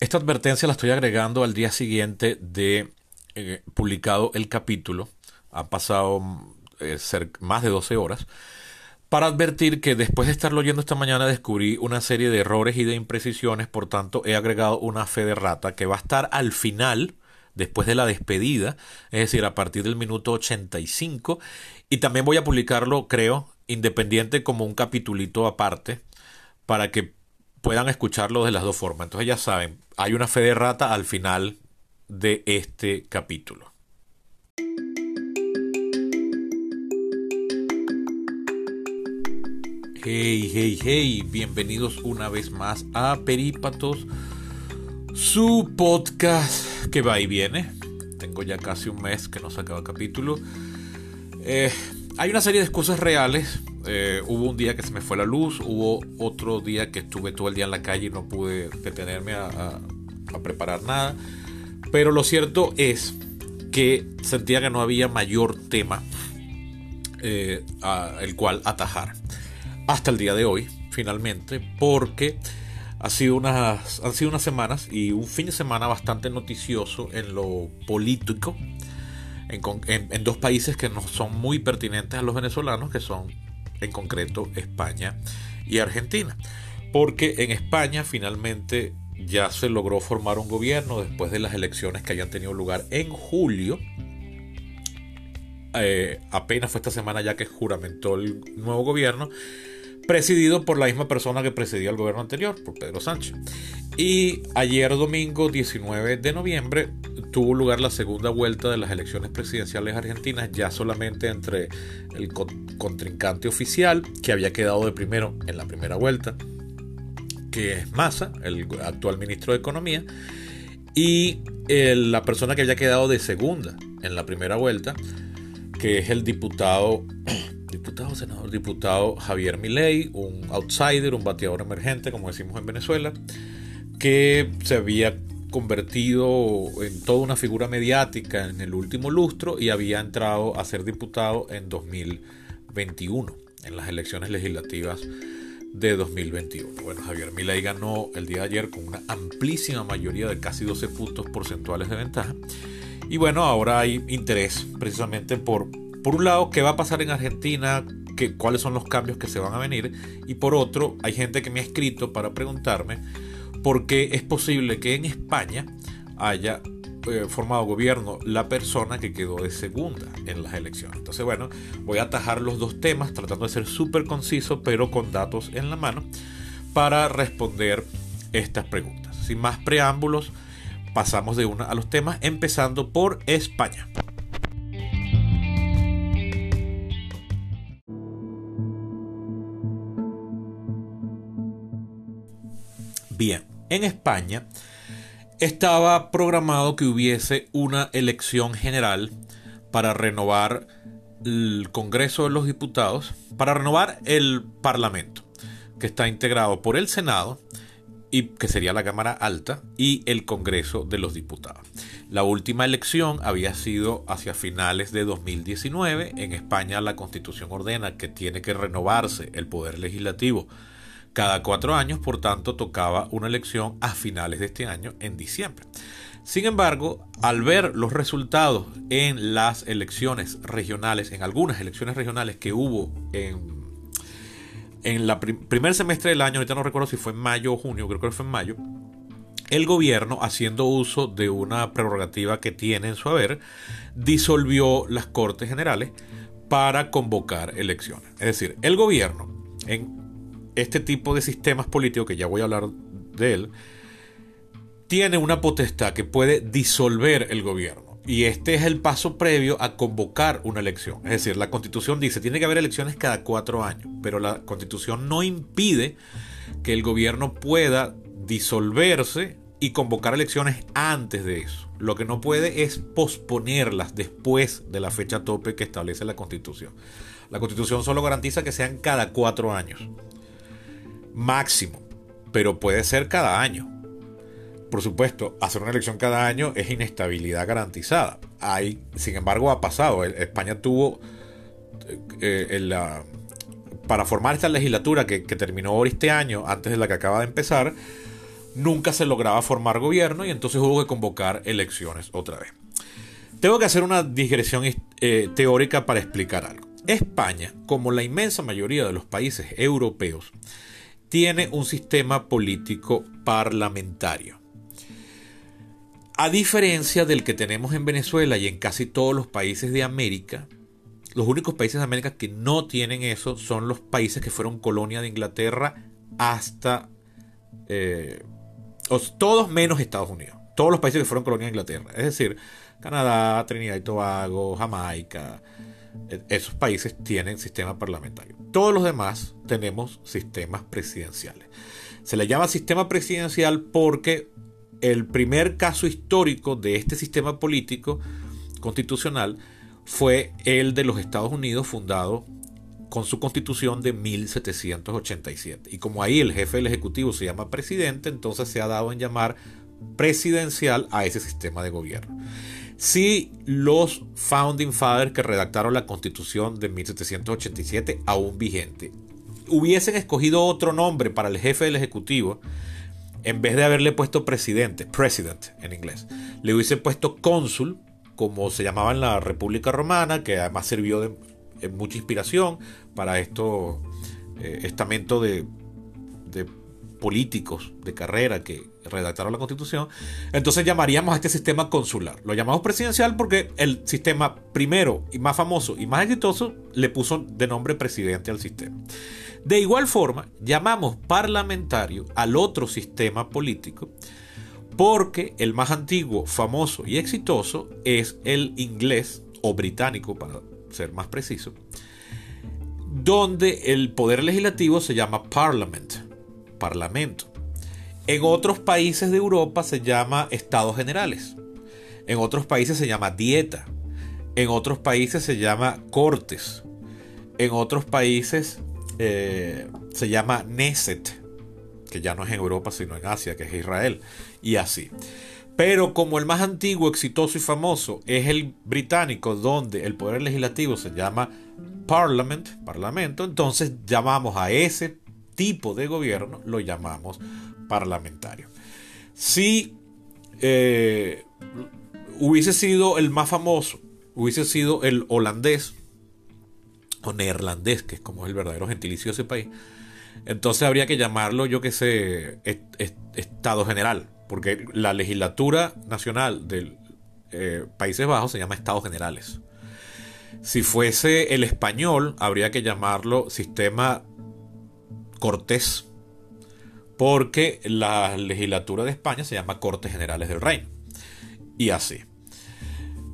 Esta advertencia la estoy agregando al día siguiente de eh, publicado el capítulo. Ha pasado eh, más de 12 horas. Para advertir que después de estarlo oyendo esta mañana descubrí una serie de errores y de imprecisiones, por tanto he agregado una fe de rata que va a estar al final, después de la despedida, es decir, a partir del minuto 85, y también voy a publicarlo, creo, independiente como un capitulito aparte, para que puedan escucharlo de las dos formas. Entonces ya saben, hay una fe de rata al final de este capítulo. Hey, hey, hey, bienvenidos una vez más a Perípatos, su podcast que va y viene. Tengo ya casi un mes que no sacaba capítulo. Eh, hay una serie de excusas reales. Eh, hubo un día que se me fue la luz, hubo otro día que estuve todo el día en la calle y no pude detenerme a, preparar nada. Pero lo cierto es que sentía que no había mayor tema eh, el cual atajar hasta el día de hoy, finalmente, porque ha sido unas, han sido unas semanas y un fin de semana bastante noticioso en lo político, en, dos países que no son muy pertinentes a los venezolanos, que son en concreto España y Argentina. Porque en España finalmente ya se logró formar un gobierno después de las elecciones que hayan tenido lugar en julio. Eh, apenas fue esta semana ya que juramentó el nuevo gobierno presidido por la misma persona que presidía el gobierno anterior, por Pedro Sánchez. Y ayer domingo 19 de noviembre tuvo lugar la segunda vuelta de las elecciones presidenciales argentinas, ya solamente entre el contrincante oficial, que había quedado de primero en la primera vuelta, que es Massa, el actual ministro de Economía, y la persona que había quedado de segunda en la primera vuelta, que es el diputado diputado, senador, diputado Javier Milei, un outsider, un bateador emergente, como decimos en Venezuela, que se había convertido en toda una figura mediática en el último lustro y había entrado a ser diputado en 2021, en las elecciones legislativas de 2021. Bueno, Javier Milei ganó el día de ayer con una amplísima mayoría de casi 12 puntos porcentuales de ventaja. Y bueno, ahora hay interés precisamente por por un lado, qué va a pasar en Argentina, ¿Qué, cuáles son los cambios que se van a venir, y por otro, hay gente que me ha escrito para preguntarme por qué es posible que en España haya eh, formado gobierno la persona que quedó de segunda en las elecciones. Entonces, bueno, voy a atajar los dos temas tratando de ser súper conciso, pero con datos en la mano, para responder estas preguntas. Sin más preámbulos, pasamos de una a los temas, empezando por España. Bien, en España estaba programado que hubiese una elección general para renovar el Congreso de los Diputados, para renovar el Parlamento, que está integrado por el Senado, y que sería la Cámara Alta, y el Congreso de los Diputados. La última elección había sido hacia finales de 2019. En España la Constitución ordena que tiene que renovarse el Poder Legislativo cada cuatro años, por tanto, tocaba una elección a finales de este año, en diciembre. Sin embargo, al ver los resultados en las elecciones regionales, en algunas elecciones regionales que hubo en, en el primer semestre del año, ahorita no recuerdo si fue en mayo o junio, creo que fue en mayo, el gobierno, haciendo uso de una prerrogativa que tiene en su haber, disolvió las Cortes Generales para convocar elecciones. Es decir, el gobierno, en este tipo de sistemas políticos, que ya voy a hablar de él, tiene una potestad que puede disolver el gobierno. Y este es el paso previo a convocar una elección. Es decir, la constitución dice, tiene que haber elecciones cada cuatro años, pero la constitución no impide que el gobierno pueda disolverse y convocar elecciones antes de eso. Lo que no puede es posponerlas después de la fecha tope que establece la constitución. La constitución solo garantiza que sean cada cuatro años máximo, pero puede ser cada año. Por supuesto, hacer una elección cada año es inestabilidad garantizada. Hay, sin embargo, ha pasado. España tuvo eh, para formar esta legislatura que, terminó ahora este año, antes de la que acaba de empezar, nunca se lograba formar gobierno y entonces hubo que convocar elecciones otra vez. Tengo que hacer una digresión eh, teórica para explicar algo. España, como la inmensa mayoría de los países europeos, tiene un sistema político parlamentario. A diferencia del que tenemos en Venezuela y en casi todos los países de América, los únicos países de América que no tienen eso son los países que fueron colonia de Inglaterra hasta... Eh, todos menos Estados Unidos. Todos los países que fueron colonia de Inglaterra. Es decir, Canadá, Trinidad y Tobago, Jamaica. E, esos países tienen sistema parlamentario. Todos los demás tenemos sistemas presidenciales. Se le llama sistema presidencial porque el primer caso histórico de este sistema político constitucional fue el de los Estados Unidos fundado con su constitución de 1787. Y como ahí el jefe del Ejecutivo se llama presidente, entonces se ha dado en llamar presidencial a ese sistema de gobierno. Si los Founding Fathers que redactaron la constitución de 1787, aún vigente, hubiesen escogido otro nombre para el jefe del Ejecutivo, en vez de haberle puesto presidente, president en inglés, le hubiesen puesto cónsul, como se llamaba en la República Romana, que además sirvió de mucha inspiración para estos eh, estamentos de, de políticos de carrera que redactaron la constitución, entonces llamaríamos a este sistema consular. Lo llamamos presidencial porque el sistema primero y más famoso y más exitoso le puso de nombre presidente al sistema. De igual forma, llamamos parlamentario al otro sistema político porque el más antiguo, famoso y exitoso es el inglés o británico, para ser más preciso, donde el poder legislativo se llama parliament, parlamento. En otros países de Europa se llama estados generales. En otros países se llama dieta. En otros países se llama cortes. En otros países eh, se llama Neset, que ya no es en Europa sino en Asia, que es Israel, y así. Pero como el más antiguo, exitoso y famoso es el británico, donde el poder legislativo se llama Parliament, Parlamento, entonces llamamos a ese tipo de gobierno, lo llamamos parlamentario. Si eh, hubiese sido el más famoso, hubiese sido el holandés, o neerlandés, que es como el verdadero gentilicio de ese país, entonces habría que llamarlo, yo que sé, Estado General, porque la legislatura nacional de eh, Países Bajos se llama Estados Generales. Si fuese el español, habría que llamarlo Sistema Cortés, porque la legislatura de España se llama Cortes Generales del Reino. Y así.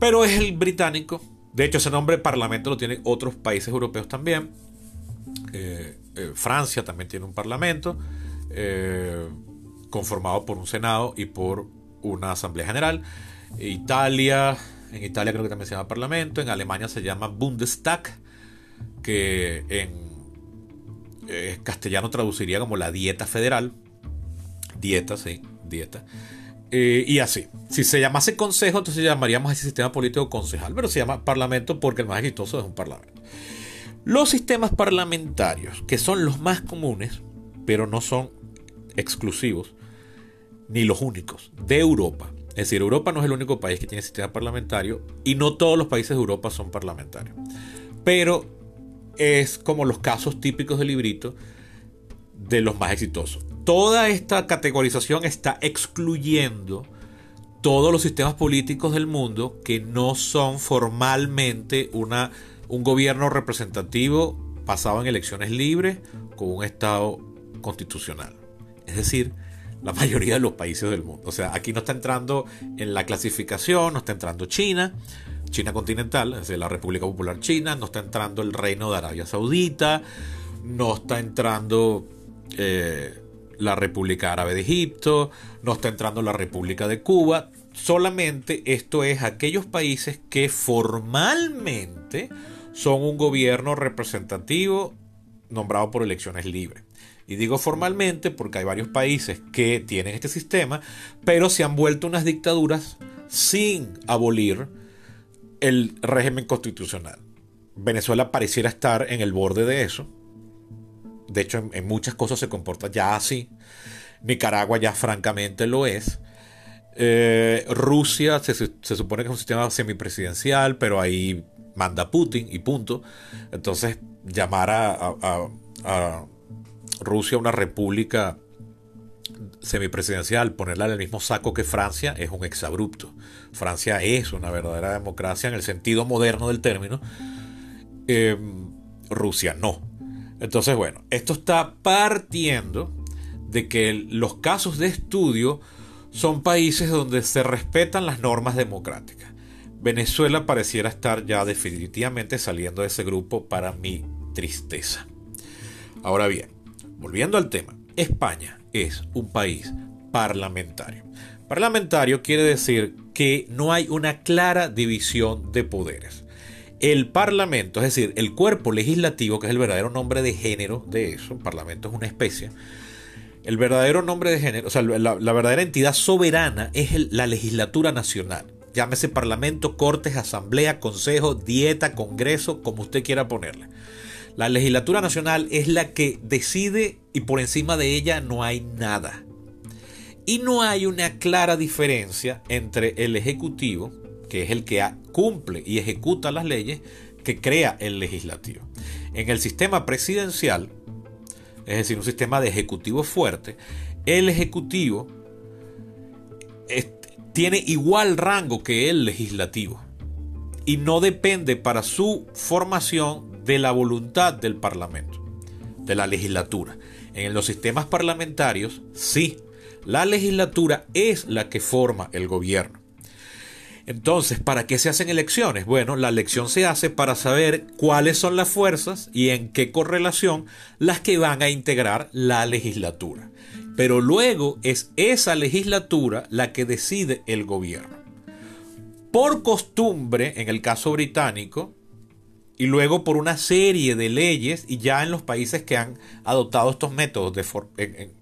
Pero es el británico de hecho, ese nombre parlamento lo tienen otros países europeos también. Eh, eh, Francia también tiene un parlamento eh, conformado por un senado y por una asamblea general. Italia, en Italia creo que también se llama parlamento. En Alemania se llama Bundestag, que en castellano traduciría como la dieta federal. Dieta, sí, dieta. Eh, y así. Si se llamase consejo, entonces llamaríamos a ese sistema político concejal. Pero se llama parlamento porque el más exitoso es un parlamento. Los sistemas parlamentarios, que son los más comunes, pero no son exclusivos, ni los únicos, de Europa. Es decir, Europa no es el único país que tiene sistema parlamentario y no todos los países de Europa son parlamentarios. Pero es como los casos típicos del librito de los más exitosos toda esta categorización está excluyendo todos los sistemas políticos del mundo que no son formalmente una, un gobierno representativo basado en elecciones libres con un Estado constitucional. Es decir, la mayoría de los países del mundo. O sea, aquí no está entrando en la clasificación, no está entrando China, China continental, es decir, la República Popular China, no está entrando el Reino de Arabia Saudita, no está entrando... Eh, la República Árabe de Egipto, no está entrando la República de Cuba. Solamente esto es aquellos países que formalmente son un gobierno representativo nombrado por elecciones libres. Y digo formalmente porque hay varios países que tienen este sistema, pero se han vuelto unas dictaduras sin abolir el régimen constitucional. Venezuela pareciera estar en el borde de eso. De hecho, en, muchas cosas se comporta ya así. Nicaragua ya francamente lo es. Eh, Rusia se, supone que es un sistema semipresidencial, pero ahí manda Putin y punto. Entonces, llamar a, a Rusia una república semipresidencial, ponerla en el mismo saco que Francia es un exabrupto. Francia es una verdadera democracia en el sentido moderno del término. Em, Rusia no. Entonces, bueno, esto está partiendo de que los casos de estudio son países donde se respetan las normas democráticas. Venezuela pareciera estar ya definitivamente saliendo de ese grupo para mi tristeza. Ahora bien, volviendo al tema, España es un país parlamentario. Parlamentario quiere decir que no hay una clara división de poderes. El Parlamento, es decir, el cuerpo legislativo, que es el verdadero nombre de género de eso, el Parlamento es una especie, el verdadero nombre de género, o sea, la, verdadera entidad soberana es la legislatura nacional. Llámese Parlamento, Cortes, Asamblea, Consejo, Dieta, Congreso, como usted quiera ponerle. La legislatura nacional es la que decide y por encima de ella no hay nada. Y no hay una clara diferencia entre el Ejecutivo, que es el que cumple y ejecuta las leyes, que crea el legislativo. En el sistema presidencial, es decir, un sistema de ejecutivo fuerte, el Ejecutivo tiene igual rango que el legislativo y no depende para su formación de la voluntad del Parlamento, de la legislatura. En los sistemas parlamentarios, sí, la legislatura es la que forma el gobierno. Entonces, ¿para qué se hacen elecciones? Bueno, la elección se hace para saber cuáles son las fuerzas y en qué correlación las que van a integrar la legislatura. Pero luego es esa legislatura la que decide el gobierno. Por costumbre, en el caso británico, y luego por una serie de leyes y ya en los países que han adoptado estos métodos de en,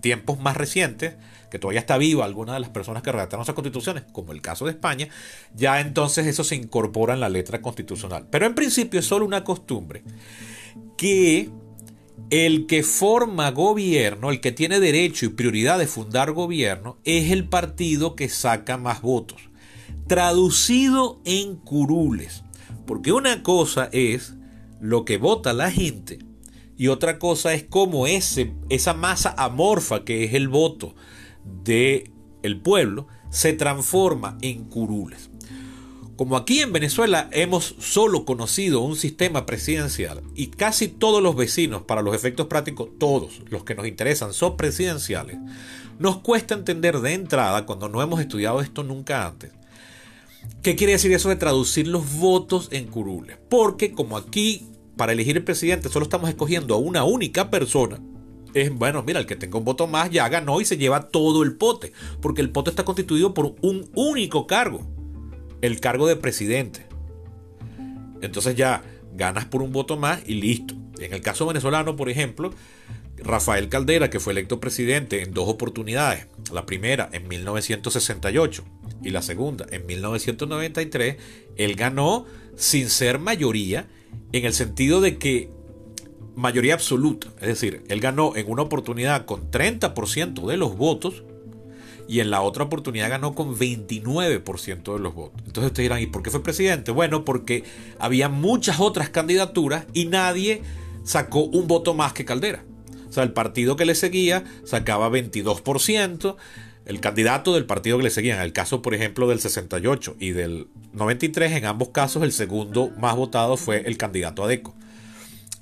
tiempos más recientes, que todavía está viva alguna de las personas que redactaron esas constituciones, como el caso de España, ya entonces eso se incorpora en la letra constitucional. Pero en principio es solo una costumbre que el que forma gobierno, el que tiene derecho y prioridad de fundar gobierno, es el partido que saca más votos. Traducido en curules. Porque una cosa es lo que vota la gente y otra cosa es cómo ese, esa masa amorfa que es el voto del el pueblo se transforma en curules. Como aquí en Venezuela hemos solo conocido un sistema presidencial y casi todos los vecinos, para los efectos prácticos, todos los que nos interesan son presidenciales, nos cuesta entender de entrada, cuando no hemos estudiado esto nunca antes, ¿Qué quiere decir eso de traducir los votos en curules? Porque como aquí para elegir el presidente solo estamos escogiendo a una única persona, es bueno, mira, el que tenga un voto más ya ganó y se lleva todo el pote, porque el pote está constituido por un único cargo, el cargo de presidente. Entonces ya ganas por un voto más y listo. En el caso venezolano, por ejemplo, Rafael Caldera, que fue electo presidente en dos oportunidades, la primera en 1968 y la segunda en 1993, él ganó sin ser mayoría en el sentido de que mayoría absoluta, es decir, él ganó en una oportunidad con 30% de los votos y en la otra oportunidad ganó con 29% de los votos. Entonces ustedes dirán, ¿y por qué fue presidente? Bueno, porque había muchas otras candidaturas y nadie sacó un voto más que Caldera. O sea, el partido que le seguía sacaba 22%, el candidato del partido que le seguía, en el caso por ejemplo del 68 y del 93, en ambos casos el segundo más votado fue el candidato Adeco.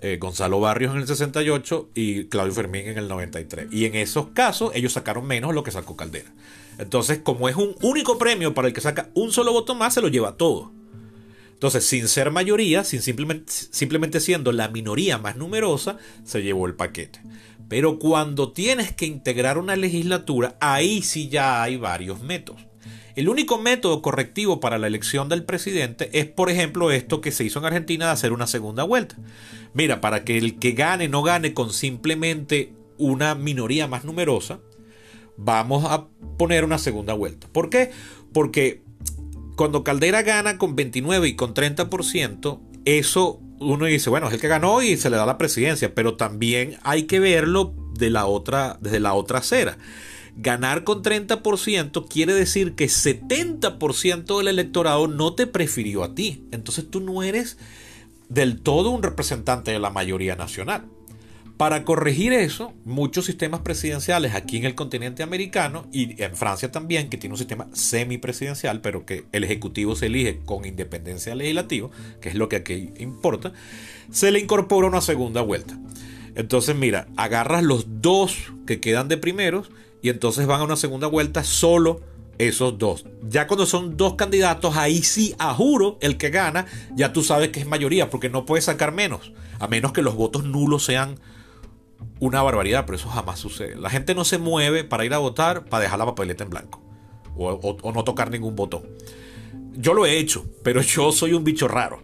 Eh, Gonzalo Barrios en el 68 y Claudio Fermín en el 93. Y en esos casos ellos sacaron menos lo que sacó Caldera. Entonces, como es un único premio para el que saca un solo voto más, se lo lleva todo. Entonces, sin ser mayoría, sin simplemente, simplemente siendo la minoría más numerosa, se llevó el paquete. Pero cuando tienes que integrar una legislatura, ahí sí ya hay varios métodos. El único método correctivo para la elección del presidente es, por ejemplo, esto que se hizo en Argentina de hacer una segunda vuelta. Mira, para que el que gane no gane con simplemente una minoría más numerosa, vamos a poner una segunda vuelta. ¿Por qué? Porque cuando Caldera gana con 29 y con 30%, eso uno dice, bueno, es el que ganó y se le da la presidencia, pero también hay que verlo de la otra, desde la otra acera. Ganar con 30% quiere decir que 70% del electorado no te prefirió a ti. Entonces tú no eres del todo un representante de la mayoría nacional. Para corregir eso, muchos sistemas presidenciales aquí en el continente americano y en Francia también, que tiene un sistema semipresidencial, pero que el Ejecutivo se elige con independencia legislativa, que es lo que aquí importa, se le incorpora una segunda vuelta. Entonces, mira, agarras los dos que quedan de primeros y entonces van a una segunda vuelta solo esos dos. Ya cuando son dos candidatos, ahí sí, a juro, el que gana, ya tú sabes que es mayoría, porque no puedes sacar menos, a menos que los votos nulos sean una barbaridad, pero eso jamás sucede. La gente no se mueve para ir a votar para dejar la papeleta en blanco o, no tocar ningún botón. Yo lo he hecho, pero yo soy un bicho raro.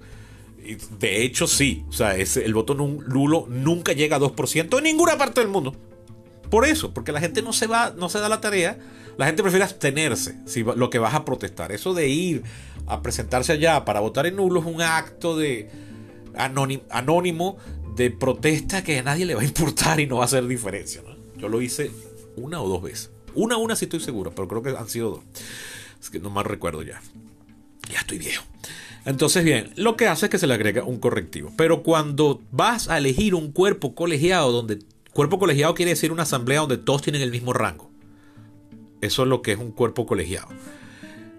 De hecho, sí. O sea, el voto nulo nunca llega a 2% en ninguna parte del mundo. Por eso, porque la gente no se va, no se da la tarea. La gente prefiere abstenerse si lo que vas a protestar. Eso de ir a presentarse allá para votar en nulo es un acto de anónimo de protesta que a nadie le va a importar y no va a hacer diferencia. Yo lo hice una o dos veces. Una, una sí estoy seguro, pero creo que han sido dos. Es que no más recuerdo ya. Ya estoy viejo. Entonces, bien, lo que hace es que se le agrega un correctivo. Pero cuando vas a elegir un cuerpo colegiado, donde cuerpo colegiado quiere decir una asamblea donde todos tienen el mismo rango. Eso es lo que es un cuerpo colegiado.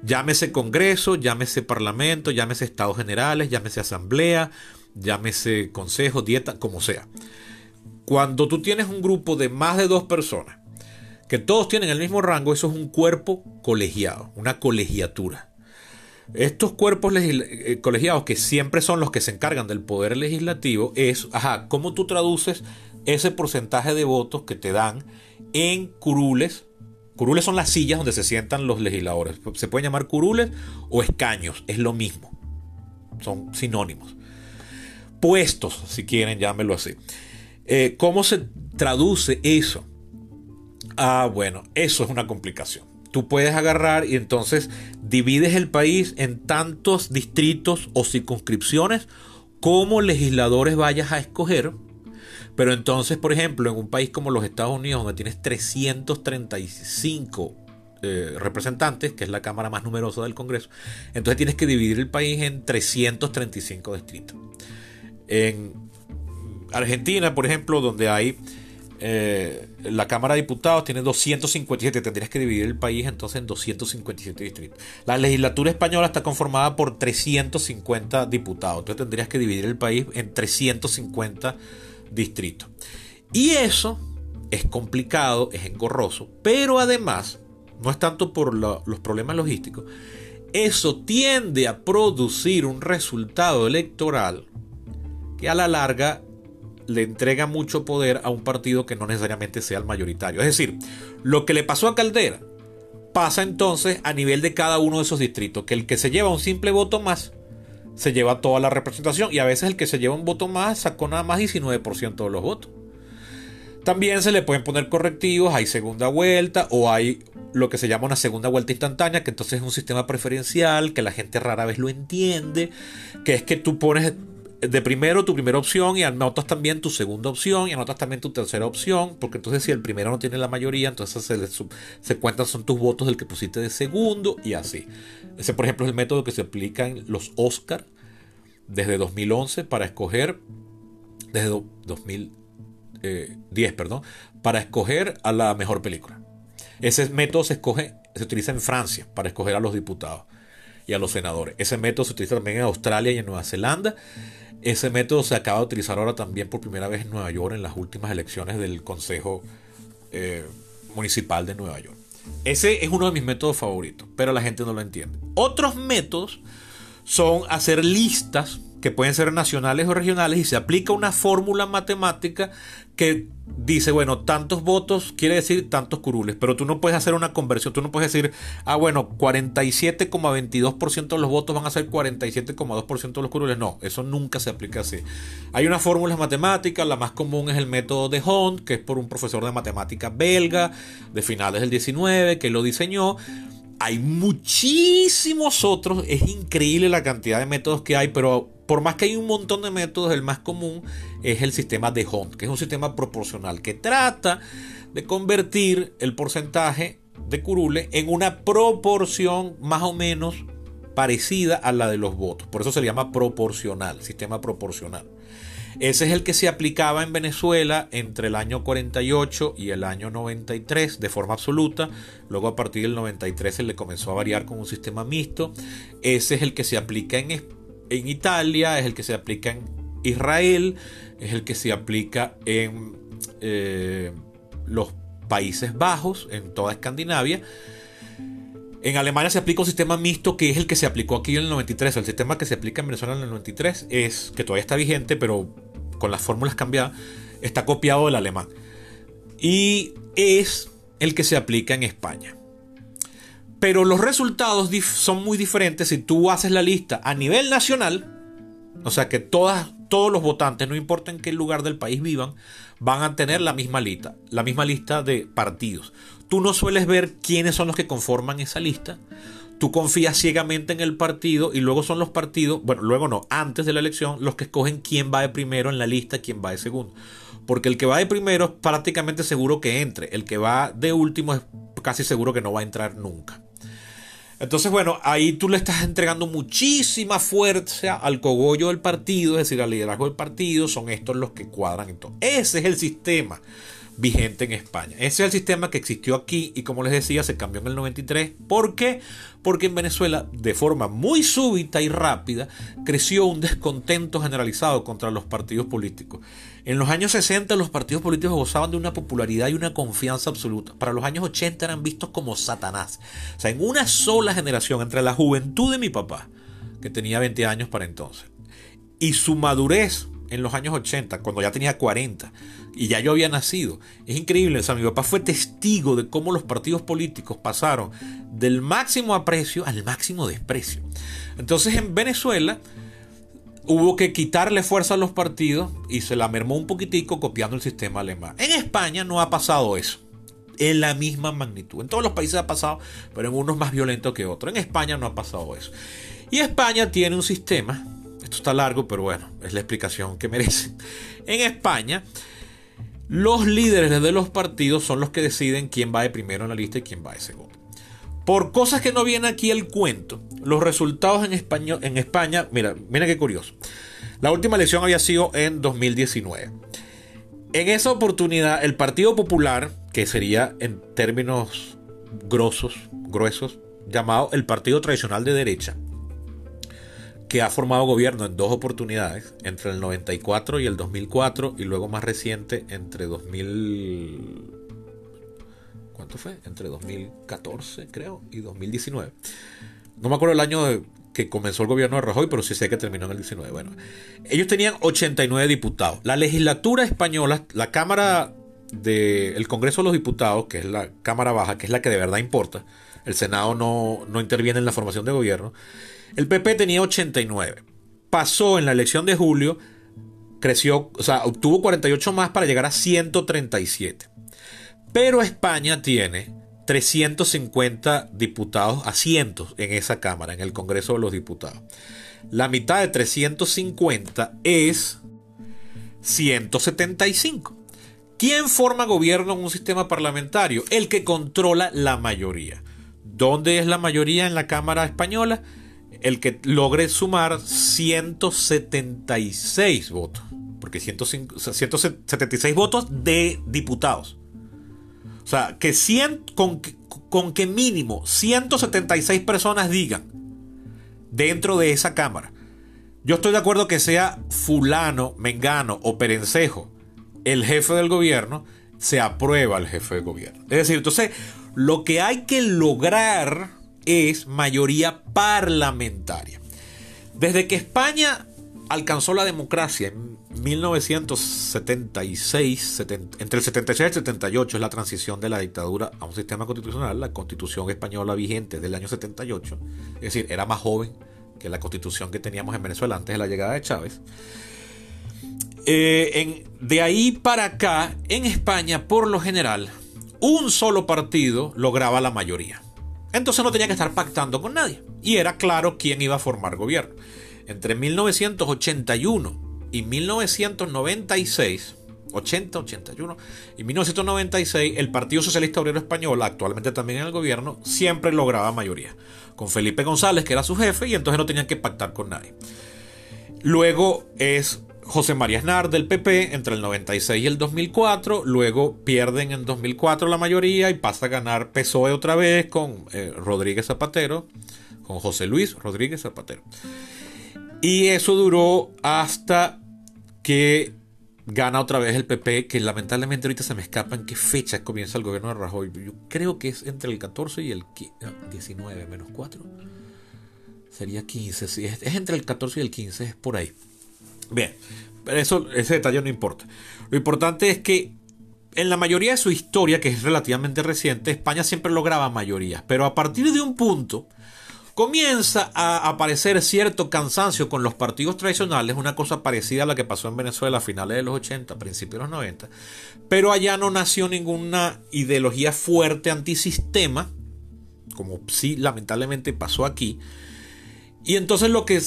Llámese Congreso, llámese Parlamento, llámese Estados Generales, llámese Asamblea, llámese consejo, dieta, como sea. Cuando tú tienes un grupo de más de dos personas, que todos tienen el mismo rango, eso es un cuerpo colegiado, una colegiatura. Estos cuerpos eh, colegiados, que siempre son los que se encargan del poder legislativo, es, ajá, ¿cómo tú traduces ese porcentaje de votos que te dan en curules? Curules son las sillas donde se sientan los legisladores. Se pueden llamar curules o escaños, es lo mismo. Son sinónimos puestos, si quieren, llámelo así. Eh, ¿Cómo se traduce eso? Ah, bueno, eso es una complicación. Tú puedes agarrar y entonces divides el país en tantos distritos o circunscripciones como legisladores vayas a escoger. Pero entonces, por ejemplo, en un país como los Estados Unidos, donde tienes 335 eh, representantes, que es la Cámara más numerosa del Congreso, entonces tienes que dividir el país en 335 distritos. En Argentina, por ejemplo, donde hay eh, la Cámara de Diputados tiene 257, tendrías que dividir el país entonces en 257 distritos. La legislatura española está conformada por 350 diputados, entonces tendrías que dividir el país en 350 distritos. Y eso es complicado, es engorroso, pero además, no es tanto por los problemas logísticos, eso tiende a producir un resultado electoral que a la larga le entrega mucho poder a un partido que no necesariamente sea el mayoritario. Es decir, lo que le pasó a Caldera pasa entonces a nivel de cada uno de esos distritos, que el que se lleva un simple voto más se lleva toda la representación y a veces el que se lleva un voto más sacó nada más 19% de los votos. También se le pueden poner correctivos, hay segunda vuelta o hay lo que se llama una segunda vuelta instantánea, que entonces es un sistema preferencial, que la gente rara vez lo entiende, que es que tú pones de primero tu primera opción y anotas también tu segunda opción y anotas también tu tercera opción, porque entonces si el primero no tiene la mayoría, entonces se, se cuentan son tus votos del que pusiste de segundo y así. Ese por ejemplo es el método que se aplica en los Oscar desde 2011 para escoger, desde 2010, eh, perdón, para escoger a la mejor película. Ese método se escoge, se utiliza en Francia para escoger a los diputados y a los senadores. Ese método se utiliza también en Australia y en Nueva Zelanda. Ese método se acaba de utilizar ahora también por primera vez en Nueva York en las últimas elecciones del Consejo eh, Municipal de Nueva York. Ese es uno de mis métodos favoritos, pero la gente no lo entiende. Otros métodos son hacer listas que pueden ser nacionales o regionales y se aplica una fórmula matemática que dice, bueno, tantos votos quiere decir tantos curules, pero tú no puedes hacer una conversión, tú no puedes decir, ah, bueno, 47,22% de los votos van a ser 47,2% de los curules. No, eso nunca se aplica así. Hay unas fórmulas matemáticas, la más común es el método de Hond, que es por un profesor de matemática belga de finales del 19, que lo diseñó. Hay muchísimos otros, es increíble la cantidad de métodos que hay, pero por más que hay un montón de métodos, el más común es el sistema de Hunt, que es un sistema proporcional que trata de convertir el porcentaje de curule en una proporción más o menos parecida a la de los votos. Por eso se le llama proporcional, sistema proporcional. Ese es el que se aplicaba en Venezuela entre el año 48 y el año 93 de forma absoluta. Luego a partir del 93 se le comenzó a variar con un sistema mixto. Ese es el que se aplica en, en Italia, es el que se aplica en Israel, es el que se aplica en eh, los Países Bajos, en toda Escandinavia. En Alemania se aplica un sistema mixto que es el que se aplicó aquí en el 93. El sistema que se aplica en Venezuela en el 93 es que todavía está vigente, pero con las fórmulas cambiadas, está copiado del alemán. Y es el que se aplica en España. Pero los resultados son muy diferentes si tú haces la lista a nivel nacional, o sea que todas, todos los votantes, no importa en qué lugar del país vivan, van a tener la misma lista, la misma lista de partidos. Tú no sueles ver quiénes son los que conforman esa lista. Tú confías ciegamente en el partido y luego son los partidos, bueno, luego no, antes de la elección, los que escogen quién va de primero en la lista, quién va de segundo. Porque el que va de primero es prácticamente seguro que entre. El que va de último es casi seguro que no va a entrar nunca. Entonces, bueno, ahí tú le estás entregando muchísima fuerza al cogollo del partido, es decir, al liderazgo del partido, son estos los que cuadran en todo. Ese es el sistema vigente en España. Ese es el sistema que existió aquí y como les decía se cambió en el 93. ¿Por qué? Porque en Venezuela de forma muy súbita y rápida creció un descontento generalizado contra los partidos políticos. En los años 60 los partidos políticos gozaban de una popularidad y una confianza absoluta. Para los años 80 eran vistos como Satanás. O sea, en una sola generación entre la juventud de mi papá, que tenía 20 años para entonces, y su madurez en los años 80, cuando ya tenía 40 y ya yo había nacido. Es increíble, o sea, mi papá fue testigo de cómo los partidos políticos pasaron del máximo aprecio al máximo desprecio. Entonces en Venezuela hubo que quitarle fuerza a los partidos y se la mermó un poquitico copiando el sistema alemán. En España no ha pasado eso. En la misma magnitud. En todos los países ha pasado, pero en unos más violentos que otros. En España no ha pasado eso. Y España tiene un sistema esto está largo, pero bueno, es la explicación que merece. En España, los líderes de los partidos son los que deciden quién va de primero en la lista y quién va de segundo. Por cosas que no viene aquí el cuento, los resultados en, España, en España, mira, mira qué curioso. La última elección había sido en 2019. En esa oportunidad, el Partido Popular, que sería en términos grosos, gruesos, llamado el Partido Tradicional de Derecha, que ha formado gobierno en dos oportunidades, entre el 94 y el 2004, y luego más reciente entre 2000... ¿Cuánto fue? Entre 2014, creo, y 2019. No me acuerdo el año que comenzó el gobierno de Rajoy, pero sí sé que terminó en el 19. Bueno, ellos tenían 89 diputados. La legislatura española, la Cámara del Congreso de los Diputados, que es la Cámara Baja, que es la que de verdad importa, el Senado no, no interviene en la formación de gobierno, el PP tenía 89. Pasó en la elección de julio, creció, o sea, obtuvo 48 más para llegar a 137. Pero España tiene 350 diputados, asientos en esa Cámara, en el Congreso de los Diputados. La mitad de 350 es 175. ¿Quién forma gobierno en un sistema parlamentario? El que controla la mayoría. ¿Dónde es la mayoría en la Cámara Española? el que logre sumar 176 votos. Porque 176 votos de diputados. O sea, que con, con que mínimo 176 personas digan dentro de esa Cámara. Yo estoy de acuerdo que sea fulano, mengano o perencejo el jefe del gobierno, se aprueba el jefe del gobierno. Es decir, entonces, lo que hay que lograr es mayoría parlamentaria. Desde que España alcanzó la democracia en 1976, entre el 76 y el 78 es la transición de la dictadura a un sistema constitucional, la constitución española vigente del año 78, es decir, era más joven que la constitución que teníamos en Venezuela antes de la llegada de Chávez. Eh, de ahí para acá, en España, por lo general, un solo partido lograba la mayoría. Entonces no tenía que estar pactando con nadie. Y era claro quién iba a formar gobierno. entre 1981 y 1996, 80, 81 y 1996, el Partido Socialista Obrero Español, actualmente también en el gobierno, siempre lograba mayoría. Con Felipe González, que era su jefe, y entonces no tenían que pactar con nadie. Luego es José María Aznar del PP entre el 96 y el 2004. Luego pierden en 2004 la mayoría y pasa a ganar PSOE otra vez con eh, Rodríguez Zapatero, con José Luis Rodríguez Zapatero. Y eso duró hasta que gana otra vez el PP, que lamentablemente ahorita se me escapa en qué fecha comienza el gobierno de Rajoy. Yo creo que es entre el 14 y el 19 menos 4. Sería 15, sí, es, entre el 14 y el 15, es por ahí. Bien, pero eso, ese detalle no importa. Lo importante es que en la mayoría de su historia, que es relativamente reciente, España siempre lograba mayorías. Pero a partir de un punto, comienza a aparecer cierto cansancio con los partidos tradicionales, una cosa parecida a la que pasó en Venezuela a finales de los 80, principios de los 90, pero allá no nació ninguna ideología fuerte antisistema, como sí lamentablemente pasó aquí, y entonces lo que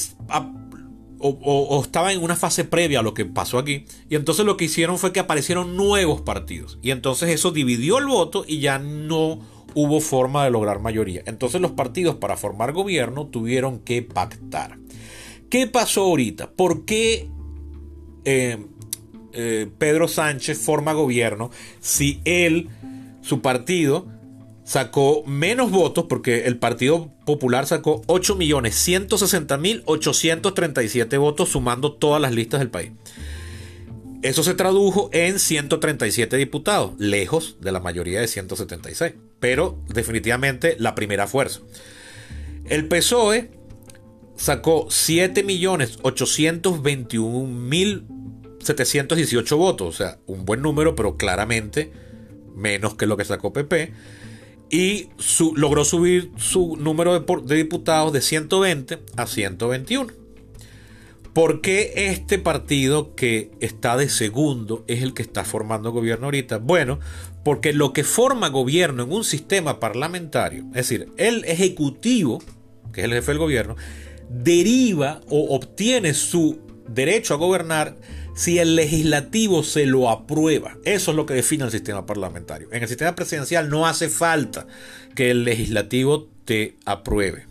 o, estaba en una fase previa a lo que pasó aquí. Y entonces lo que hicieron fue que aparecieron nuevos partidos. Y entonces eso dividió el voto y ya no hubo forma de lograr mayoría. Entonces los partidos para formar gobierno tuvieron que pactar. ¿Qué pasó ahorita? ¿Por qué eh, eh, Pedro Sánchez forma gobierno si él, su partido, sacó menos votos porque el Partido Popular sacó 8.160.837 votos sumando todas las listas del país? Eso se tradujo en 137 diputados, lejos de la mayoría de 176, pero definitivamente la primera fuerza. El PSOE sacó 7.821.718 votos, o sea, un buen número, pero claramente menos que lo que sacó PP. Y logró subir su número de, de diputados de 120 a 121. ¿Por qué este partido que está de segundo es el que está formando gobierno ahorita? Bueno, porque lo que forma gobierno en un sistema parlamentario, es decir, el ejecutivo, que es el jefe del gobierno, deriva o obtiene su derecho a gobernar si el legislativo se lo aprueba. Eso es lo que define el sistema parlamentario. En el sistema presidencial no hace falta que el legislativo te apruebe.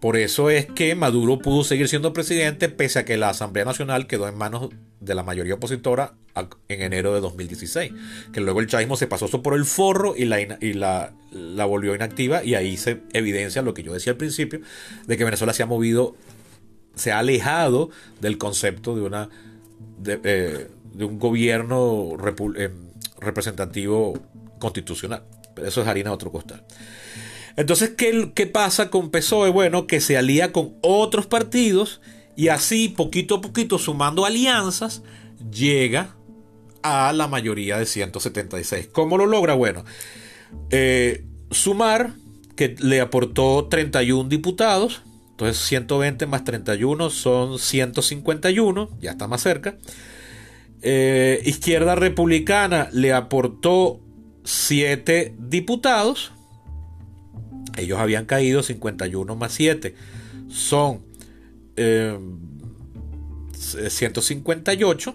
Por eso es que Maduro pudo seguir siendo presidente pese a que la Asamblea Nacional quedó en manos de la mayoría opositora en enero de 2016. Que luego el chavismo se pasó por el forro y, la, y la, la, volvió inactiva y ahí se evidencia lo que yo decía al principio, de que Venezuela se ha movido, se ha alejado del concepto de, una, de, eh, un gobierno eh, representativo constitucional. Pero eso es harina de otro costal. Entonces, ¿qué, ¿qué, pasa con PSOE? Bueno, que se alía con otros partidos y así, poquito a poquito, sumando alianzas, llega a la mayoría de 176. ¿Cómo lo logra? Bueno, eh, sumar, que le aportó 31 diputados, entonces 120 más 31 son 151, ya está más cerca. Eh, Izquierda Republicana le aportó 7 diputados, ellos habían caído 51 más 7. Son 158. Eh,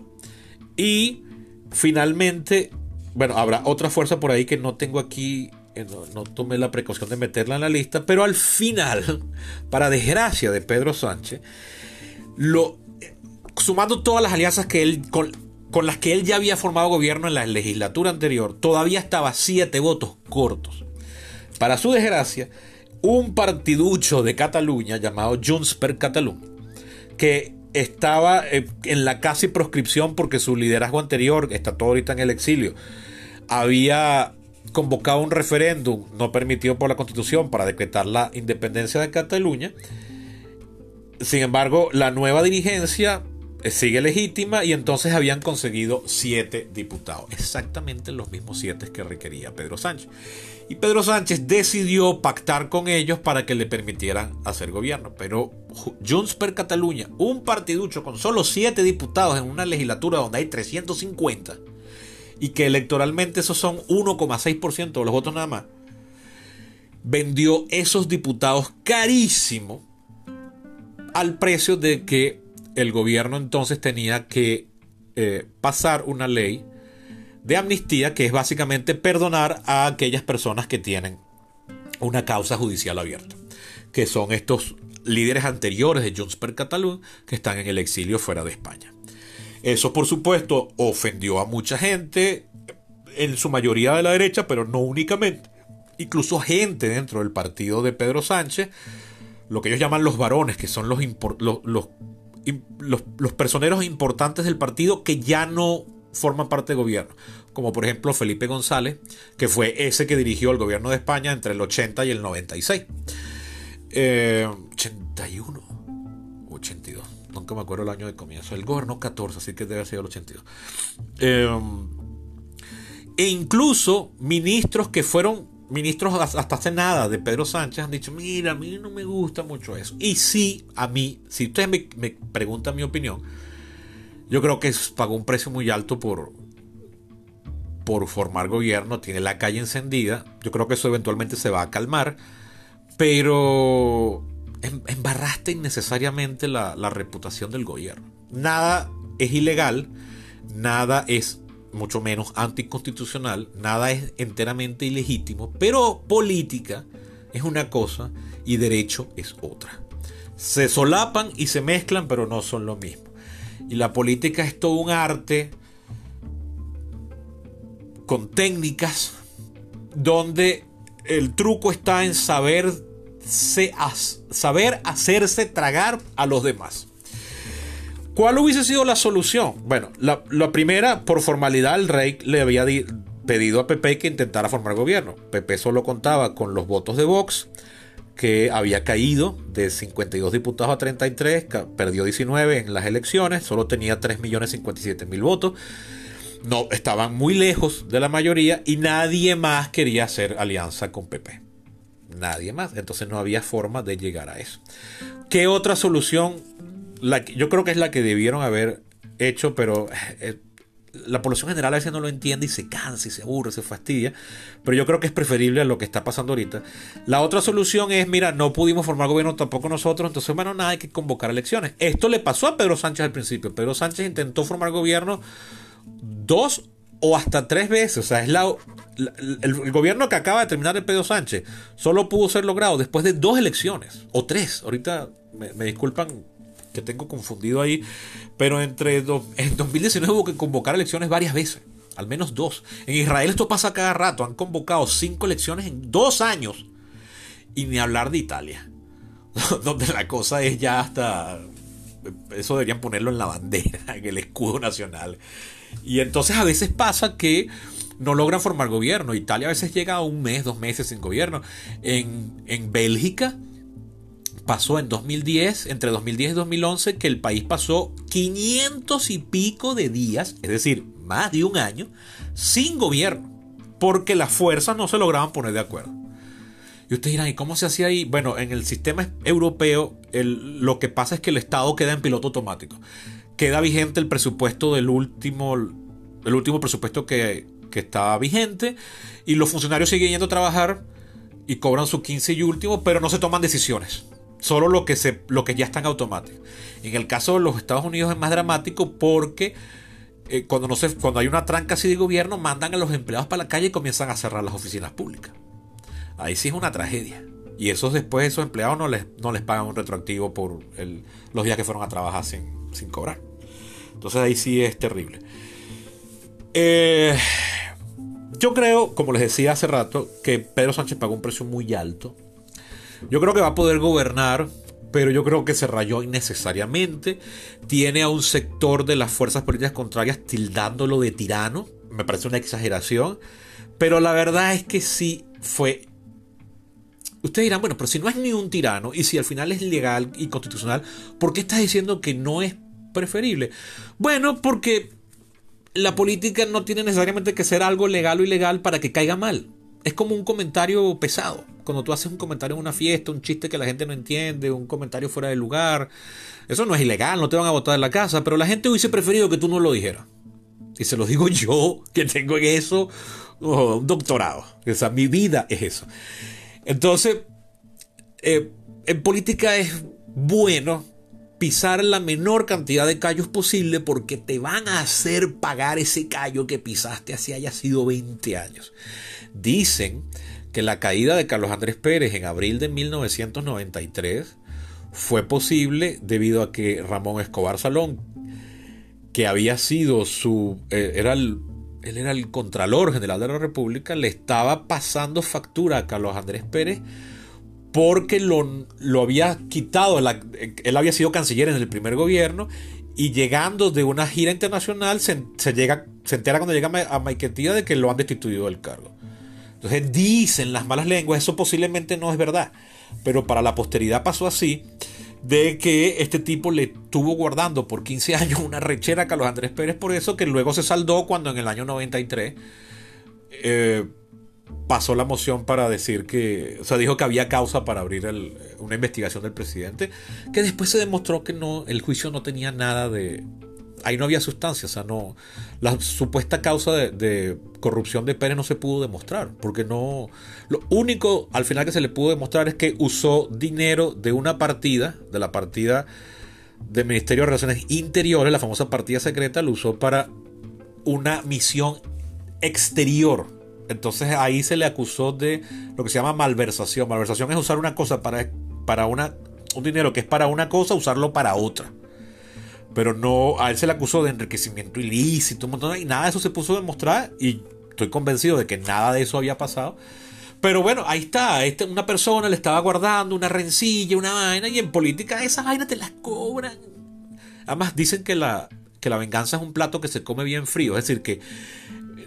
y finalmente, bueno, habrá otra fuerza por ahí que no tengo aquí. Eh, no, tomé la precaución de meterla en la lista. Pero al final, para desgracia de Pedro Sánchez, lo, sumando todas las alianzas que él, con, con las que él ya había formado gobierno en la legislatura anterior, todavía estaba siete votos cortos. Para su desgracia, un partiducho de Cataluña llamado Junts per Catalunya, que estaba eh, en la casi proscripción porque su liderazgo anterior, está todo ahorita en el exilio, había convocado un referéndum no permitido por la constitución para decretar la independencia de Cataluña. Sin embargo, la nueva dirigencia eh, sigue legítima y entonces habían conseguido siete diputados, exactamente los mismos siete que requería Pedro Sánchez. Y Pedro Sánchez decidió pactar con ellos para que le permitieran hacer gobierno. Pero Junts per Cataluña, un partiducho con solo siete diputados en una legislatura donde hay 350, y que electoralmente esos son 1,6% de los votos nada más, vendió esos diputados carísimo al precio de que el gobierno entonces tenía que eh, pasar una ley de amnistía que es básicamente perdonar a aquellas personas que tienen una causa judicial abierta, que son estos líderes anteriores de Junts per Catalunya que están en el exilio fuera de España. Eso por supuesto ofendió a mucha gente, en su mayoría de la derecha, pero no únicamente. Incluso gente dentro del partido de Pedro Sánchez, lo que ellos llaman los varones, que son los, los, los, personeros importantes del partido que ya no forman parte del gobierno. Como por ejemplo Felipe González, que fue ese que dirigió el gobierno de España entre el 80 y el 96. 81 82. Nunca me acuerdo el año de comienzo. El gobierno 14, así que debe ser el 82. Em, e incluso ministros que fueron ministros hasta hace nada de Pedro Sánchez han dicho, mira, a mí no me gusta mucho eso. Y sí, a mí, si ustedes me preguntan mi opinión, yo creo que pagó un precio muy alto por, por formar gobierno, tiene la calle encendida. Yo creo que eso eventualmente se va a calmar, pero em, embarraste innecesariamente la, la reputación del gobierno. Nada es ilegal, nada es mucho menos anticonstitucional, nada es enteramente ilegítimo, pero política es una cosa y derecho es otra. Se solapan y se mezclan, pero no son lo mismo. Y la política es todo un arte con técnicas donde el truco está en saber, saber hacerse tragar a los demás. ¿Cuál hubiese sido la solución? Bueno, la, primera, por formalidad, el rey le había pedido a Pepe que intentara formar gobierno. Pepe solo contaba con los votos de Vox, que había caído de 52 diputados a 33, perdió 19 en las elecciones, solo tenía 3.057.000 votos. No, estaban muy lejos de la mayoría y nadie más quería hacer alianza con Pepe. Nadie más. Entonces no había forma de llegar a eso. ¿Qué otra solución yo creo que es la que debieron haber hecho, pero eh, la población general a veces no lo entiende y se cansa y se aburre, se fastidia. Pero yo creo que es preferible a lo que está pasando ahorita. La otra solución es, mira, no pudimos formar gobierno tampoco nosotros, entonces, bueno, nada, hay que convocar elecciones. Esto le pasó a Pedro Sánchez al principio. Pedro Sánchez intentó formar gobierno dos o hasta tres veces. O sea, es la, el, gobierno que acaba de terminar el Pedro Sánchez solo pudo ser logrado después de dos elecciones o tres. Ahorita me disculpan que tengo confundido ahí, pero entre en 2019 hubo que convocar elecciones varias veces, al menos dos. En Israel esto pasa cada rato, han convocado cinco elecciones en dos años, y ni hablar de Italia, donde la cosa es ya hasta... Eso deberían ponerlo en la bandera, en el escudo nacional. Y entonces a veces pasa que no logran formar gobierno. Italia a veces llega a un mes, dos meses sin gobierno. En, en Bélgica pasó en 2010, entre 2010 y 2011, que el país pasó 500 y pico de días, es decir, más de un año, sin gobierno, porque las fuerzas no se lograban poner de acuerdo. Y ustedes dirán, ¿y cómo se hacía ahí? Bueno, en el sistema europeo lo que pasa es que el Estado queda en piloto automático. Queda vigente el presupuesto del último, el último presupuesto que, que estaba vigente y los funcionarios siguen yendo a trabajar y cobran su 15 y último, pero no se toman decisiones. Solo lo que, se, lo que ya está en automático. En el caso de los Estados Unidos es más dramático porque eh, cuando, no cuando hay una tranca así de gobierno, mandan a los empleados para la calle y comienzan a cerrar las oficinas públicas. Ahí sí es una tragedia. Y esos después, esos empleados no les, no les pagan un retroactivo por los días que fueron a trabajar sin, sin cobrar. Entonces ahí sí es terrible. Eh, yo creo, como les decía hace rato, que Pedro Sánchez pagó un precio muy alto yo creo que va a poder gobernar, pero yo creo que se rayó innecesariamente. Tiene a un sector de las fuerzas políticas contrarias tildándolo de tirano. Me parece una exageración. Pero la verdad es que sí fue... Ustedes dirán, bueno, pero si no es ni un tirano y si al final es legal y constitucional, ¿por qué estás diciendo que no es preferible? Bueno, porque la política no tiene necesariamente que ser algo legal o ilegal para que caiga mal es como un comentario pesado. Cuando tú haces un comentario en una fiesta, un chiste que la gente no entiende, un comentario fuera de lugar. Eso no es ilegal, no te van a botar en la casa, pero la gente hubiese preferido que tú no lo dijeras. Y se lo digo yo, que tengo en eso oh, un doctorado. O sea, mi vida es eso. Entonces, eh, en política es bueno pisar la menor cantidad de callos posible porque te van a hacer pagar ese callo que pisaste así haya sido 20 años. Dicen que la caída de Carlos Andrés Pérez en abril de 1993 fue posible debido a que Ramón Escobar Salón, que había sido su... Eh, era el, él era el Contralor General de la República, le estaba pasando factura a Carlos Andrés Pérez porque lo, lo había quitado, él había sido canciller en el primer gobierno y llegando de una gira internacional se, llega, se entera cuando llega a Maiquetía de que lo han destituido del cargo. Entonces dicen las malas lenguas, eso posiblemente no es verdad, pero para la posteridad pasó así, de que este tipo le tuvo guardando por 15 años una rechera a Carlos Andrés Pérez, por eso que luego se saldó cuando en el año 93 eh, pasó la moción para decir que, o sea, dijo que había causa para abrir una investigación del presidente, que después se demostró que no, el juicio no tenía nada de, ahí no había sustancia, o sea, no, la supuesta causa de, corrupción de Pérez no se pudo demostrar, porque no, lo único al final que se le pudo demostrar es que usó dinero de una partida, de la partida del Ministerio de Relaciones Interiores, la famosa partida secreta, lo usó para una misión exterior. Entonces ahí se le acusó de lo que se llama malversación. Malversación es usar una cosa para, para una, un dinero que es para una cosa, usarlo para otra pero no, a él se le acusó de enriquecimiento ilícito, un montón y nada de eso se puso a demostrar y estoy convencido de que nada de eso había pasado. Pero bueno, ahí está, este, una persona le estaba guardando una rencilla, una vaina, y en política esas vainas te las cobran. Además dicen que la, que la venganza es un plato que se come bien frío, es decir, que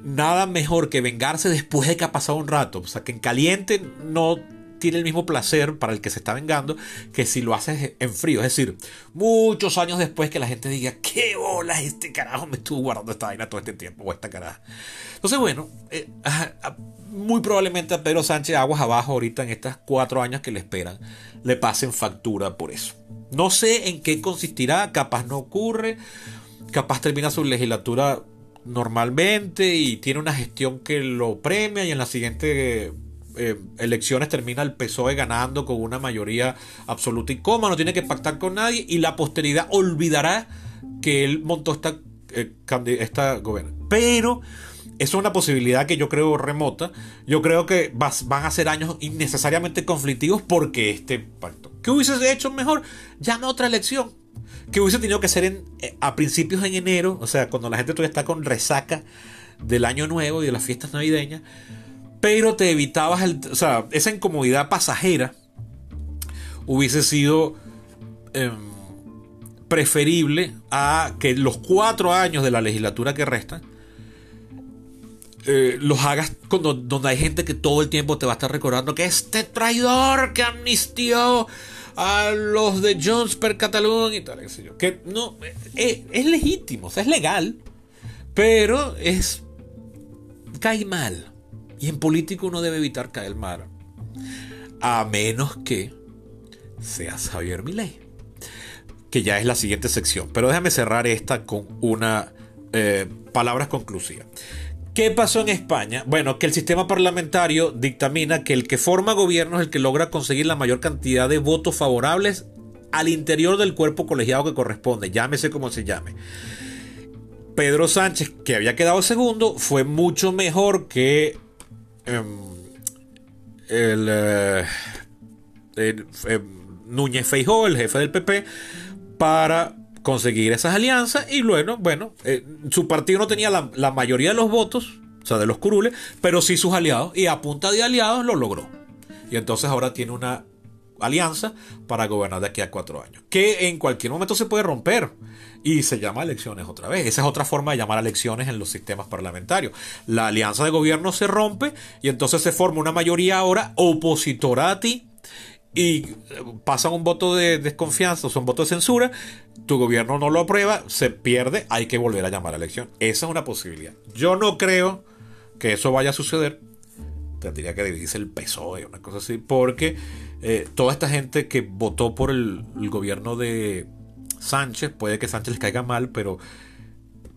nada mejor que vengarse después de que ha pasado un rato, o sea, que en caliente no tiene el mismo placer para el que se está vengando que si lo haces en frío. Es decir, muchos años después que la gente diga, ¿qué bolas este carajo me estuvo guardando esta vaina todo este tiempo? O esta caraja. Entonces, bueno, eh, muy probablemente a Pedro Sánchez aguas abajo ahorita en estos cuatro años que le esperan, le pasen factura por eso. No sé en qué consistirá, capaz no ocurre, capaz termina su legislatura normalmente y tiene una gestión que lo premia y en la siguiente eh, elecciones termina el PSOE ganando con una mayoría absoluta y coma, no tiene que pactar con nadie y la posteridad olvidará que él montó esta, eh, esta gobierno. Pero es una posibilidad que yo creo remota. Yo creo que van a ser años innecesariamente conflictivos porque este pacto. ¿Qué hubiese hecho mejor? Llama a otra elección. Que hubiese tenido que ser eh, a principios en enero, o sea, cuando la gente todavía está con resaca del año nuevo y de las fiestas navideñas pero te evitabas el, o sea, esa incomodidad pasajera hubiese sido em, preferible a que los cuatro años de la legislatura que restan eh, los hagas cuando, donde hay gente que todo el tiempo te va a estar recordando que este traidor que amnistió a los de Jones per Cataluña y tal, que no, eh, es, legítimo, o sea, es legal, pero es, cae mal. Y en político uno debe evitar caer mal. A menos que sea Javier Milei. Que ya es la siguiente sección. Pero déjame cerrar esta con una eh, palabras conclusiva. ¿Qué pasó en España? Bueno, que el sistema parlamentario dictamina que el que forma gobierno es el que logra conseguir la mayor cantidad de votos favorables al interior del cuerpo colegiado que corresponde, llámese como se llame. Pedro Sánchez, que había quedado segundo, fue mucho mejor que Em, el, eh, em, Núñez Feijó, el jefe del PP, para conseguir esas alianzas y luego, bueno, eh, su partido no tenía la, la, mayoría de los votos, o sea, de los curules, pero sí sus aliados y a punta de aliados lo logró. Y entonces ahora tiene una alianza para gobernar de aquí a cuatro años, que en cualquier momento se puede romper y se llama elecciones otra vez. Esa es otra forma de llamar elecciones en los sistemas parlamentarios. La alianza de gobierno se rompe y entonces se forma una mayoría ahora opositora a ti y eh, pasa un voto de desconfianza, o un voto de censura, tu gobierno no lo aprueba, se pierde, hay que volver a llamar a elección. Esa es una posibilidad. Yo no creo que eso vaya a suceder. Tendría que dividirse el PSOE, una cosa así, porque eh, toda esta gente que votó por el gobierno de, Sánchez, puede que Sánchez les caiga mal, pero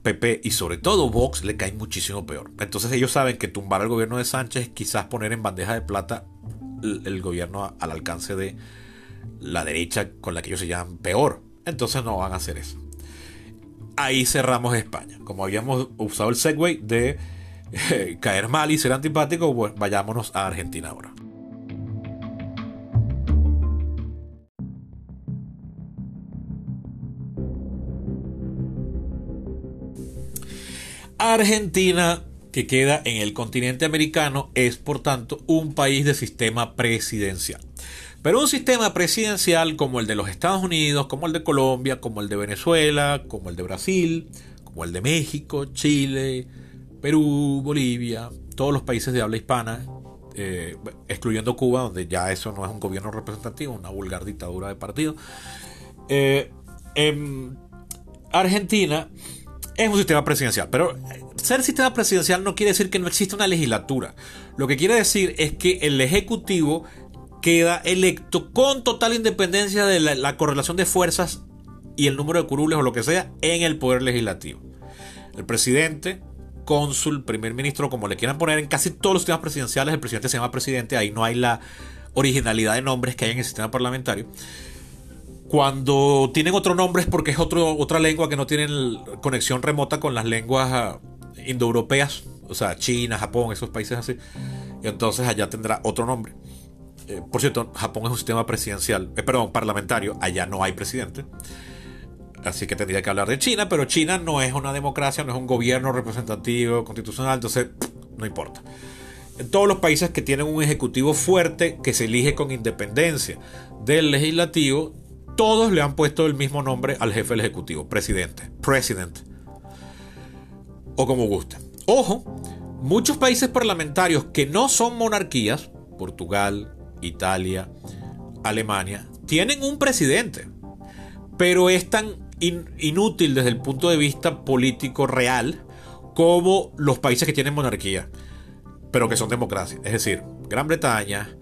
PP y sobre todo Vox le cae muchísimo peor. Entonces ellos saben que tumbar al gobierno de Sánchez es quizás poner en bandeja de plata el, gobierno al alcance de la derecha con la que ellos se llaman peor. entonces no van a hacer eso. Ahí cerramos España. Como habíamos usado el segue de caer mal y ser antipático, vayámonos a Argentina ahora. Argentina, que queda en el continente americano, es por tanto un país de sistema presidencial. Pero un sistema presidencial como el de los Estados Unidos, como el de Colombia, como el de Venezuela, como el de Brasil, como el de México, Chile, Perú, Bolivia, todos los países de habla hispana, eh, excluyendo Cuba, donde ya eso no es un gobierno representativo, una vulgar dictadura de partido. Eh, Argentina es un sistema presidencial, pero ser sistema presidencial no quiere decir que no existe una legislatura. Lo que quiere decir es que el Ejecutivo queda electo con total independencia de la, correlación de fuerzas y el número de curules o lo que sea en el poder legislativo. El presidente, cónsul, primer ministro, como le quieran poner en casi todos los sistemas presidenciales, el presidente se llama presidente, ahí no hay la originalidad de nombres que hay en el sistema parlamentario. Cuando tienen otro nombre es porque es otro, otra lengua que no tiene conexión remota con las lenguas ah, indoeuropeas, o sea, China, Japón, esos países así. Entonces allá tendrá otro nombre. Eh, por cierto, Japón es un sistema presidencial, eh, perdón, parlamentario, allá no hay presidente. Así que tendría que hablar de China, pero China no es una democracia, no es un gobierno representativo, constitucional, entonces no importa. En todos los países que tienen un ejecutivo fuerte que se elige con independencia del legislativo, todos le han puesto el mismo nombre al jefe del ejecutivo, presidente, president, o como guste. Ojo, muchos países parlamentarios que no son monarquías, Portugal, Italia, Alemania, tienen un presidente, pero es tan inútil desde el punto de vista político real como los países que tienen monarquía, pero que son democracias. Es decir, Gran Bretaña,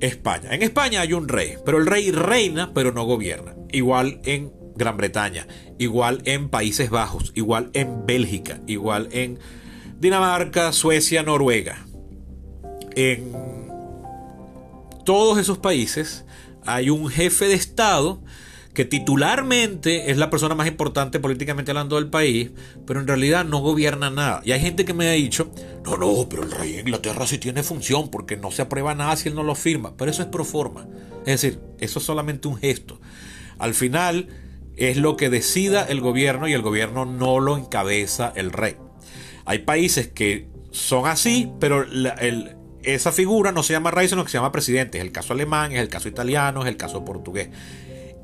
España. En España hay un rey, pero el rey reina, pero no gobierna. Igual en Gran Bretaña, igual en Países Bajos, igual en Bélgica, igual en Dinamarca, Suecia, Noruega. En todos esos países hay un jefe de Estado que titularmente es la persona más importante políticamente hablando del país, pero en realidad no gobierna nada. Y hay gente que me ha dicho, no, no, pero el rey de Inglaterra sí tiene función porque no se aprueba nada si él no lo firma. Pero eso es pro forma. Es decir, eso es solamente un gesto. Al final es lo que decida el gobierno y el gobierno no lo encabeza el rey. Hay países que son así, pero esa figura no se llama rey, sino que se llama presidente. Es el caso alemán, es el caso italiano, es el caso portugués.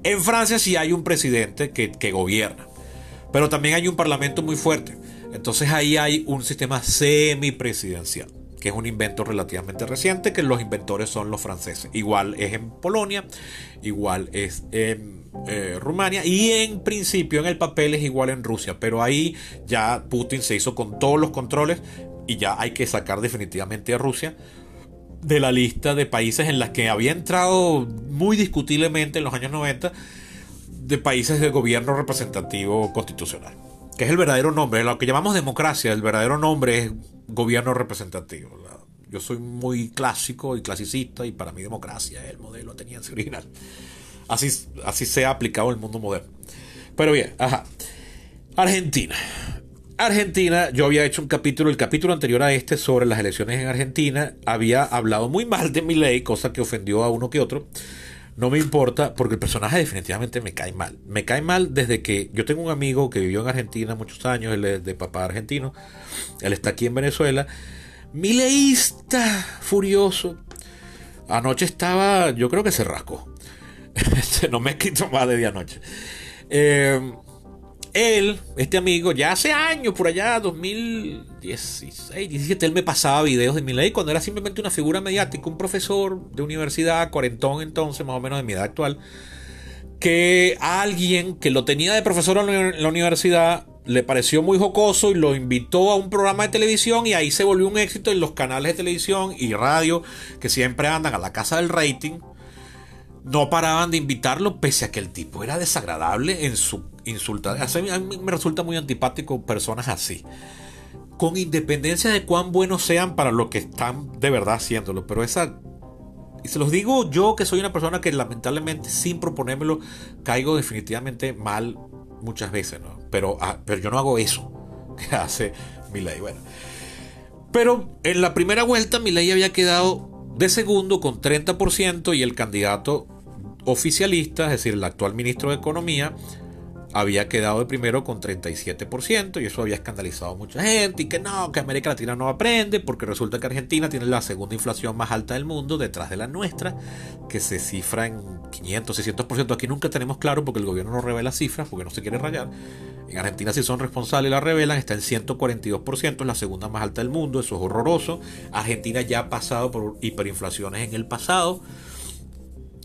En Francia sí hay un presidente que, gobierna, pero también hay un parlamento muy fuerte. Entonces ahí hay un sistema semipresidencial, que es un invento relativamente reciente, que los inventores son los franceses. Igual es en Polonia, igual es en eh, Rumania y en principio en el papel es igual en Rusia, pero ahí ya Putin se hizo con todos los controles y ya hay que sacar definitivamente a Rusia de la lista de países en las que había entrado muy discutiblemente en los años 90 de países de gobierno representativo constitucional, que es el verdadero nombre, lo que llamamos democracia, el verdadero nombre es gobierno representativo. Yo soy muy clásico y clasicista y para mí democracia es el modelo ateniense original. Así, así se ha aplicado el mundo moderno. Pero bien, ajá. Argentina. Argentina, yo había hecho un capítulo, el capítulo anterior a este, sobre las elecciones en Argentina. Había hablado muy mal de mi ley, cosa que ofendió a uno que otro. No me importa, porque el personaje definitivamente me cae mal. Me cae mal desde que yo tengo un amigo que vivió en Argentina muchos años, él es de papá argentino, él está aquí en Venezuela. Mileísta, furioso. Anoche estaba, yo creo que se rascó. Este, no me escrito más de día anoche. Eh, él, este amigo, ya hace años, por allá, 2016, 17, él me pasaba videos de mi ley cuando era simplemente una figura mediática, un profesor de universidad, cuarentón entonces, más o menos de mi edad actual, que alguien que lo tenía de profesor en la universidad le pareció muy jocoso y lo invitó a un programa de televisión y ahí se volvió un éxito en los canales de televisión y radio que siempre andan a la casa del rating. No paraban de invitarlo pese a que el tipo era desagradable en su insulta. A mí me resulta muy antipático personas así. Con independencia de cuán buenos sean para lo que están de verdad haciéndolo. Pero esa, y se los digo yo que soy una persona que lamentablemente sin proponérmelo caigo definitivamente mal muchas veces, ¿no? Pero, ah, pero yo no hago eso que hace Milei. Bueno. Pero en la primera vuelta Milei había quedado de segundo con 30% y el candidato oficialista, es decir, el actual ministro de Economía, había quedado de primero con 37% y eso había escandalizado a mucha gente y que no, que América Latina no aprende porque resulta que Argentina tiene la segunda inflación más alta del mundo detrás de la nuestra que se cifra en 500, 600%. Aquí nunca tenemos claro porque el gobierno no revela cifras porque no se quiere rayar. En Argentina si son responsables la revelan, está en 142%, es la segunda más alta del mundo, eso es horroroso. Argentina ya ha pasado por hiperinflaciones en el pasado.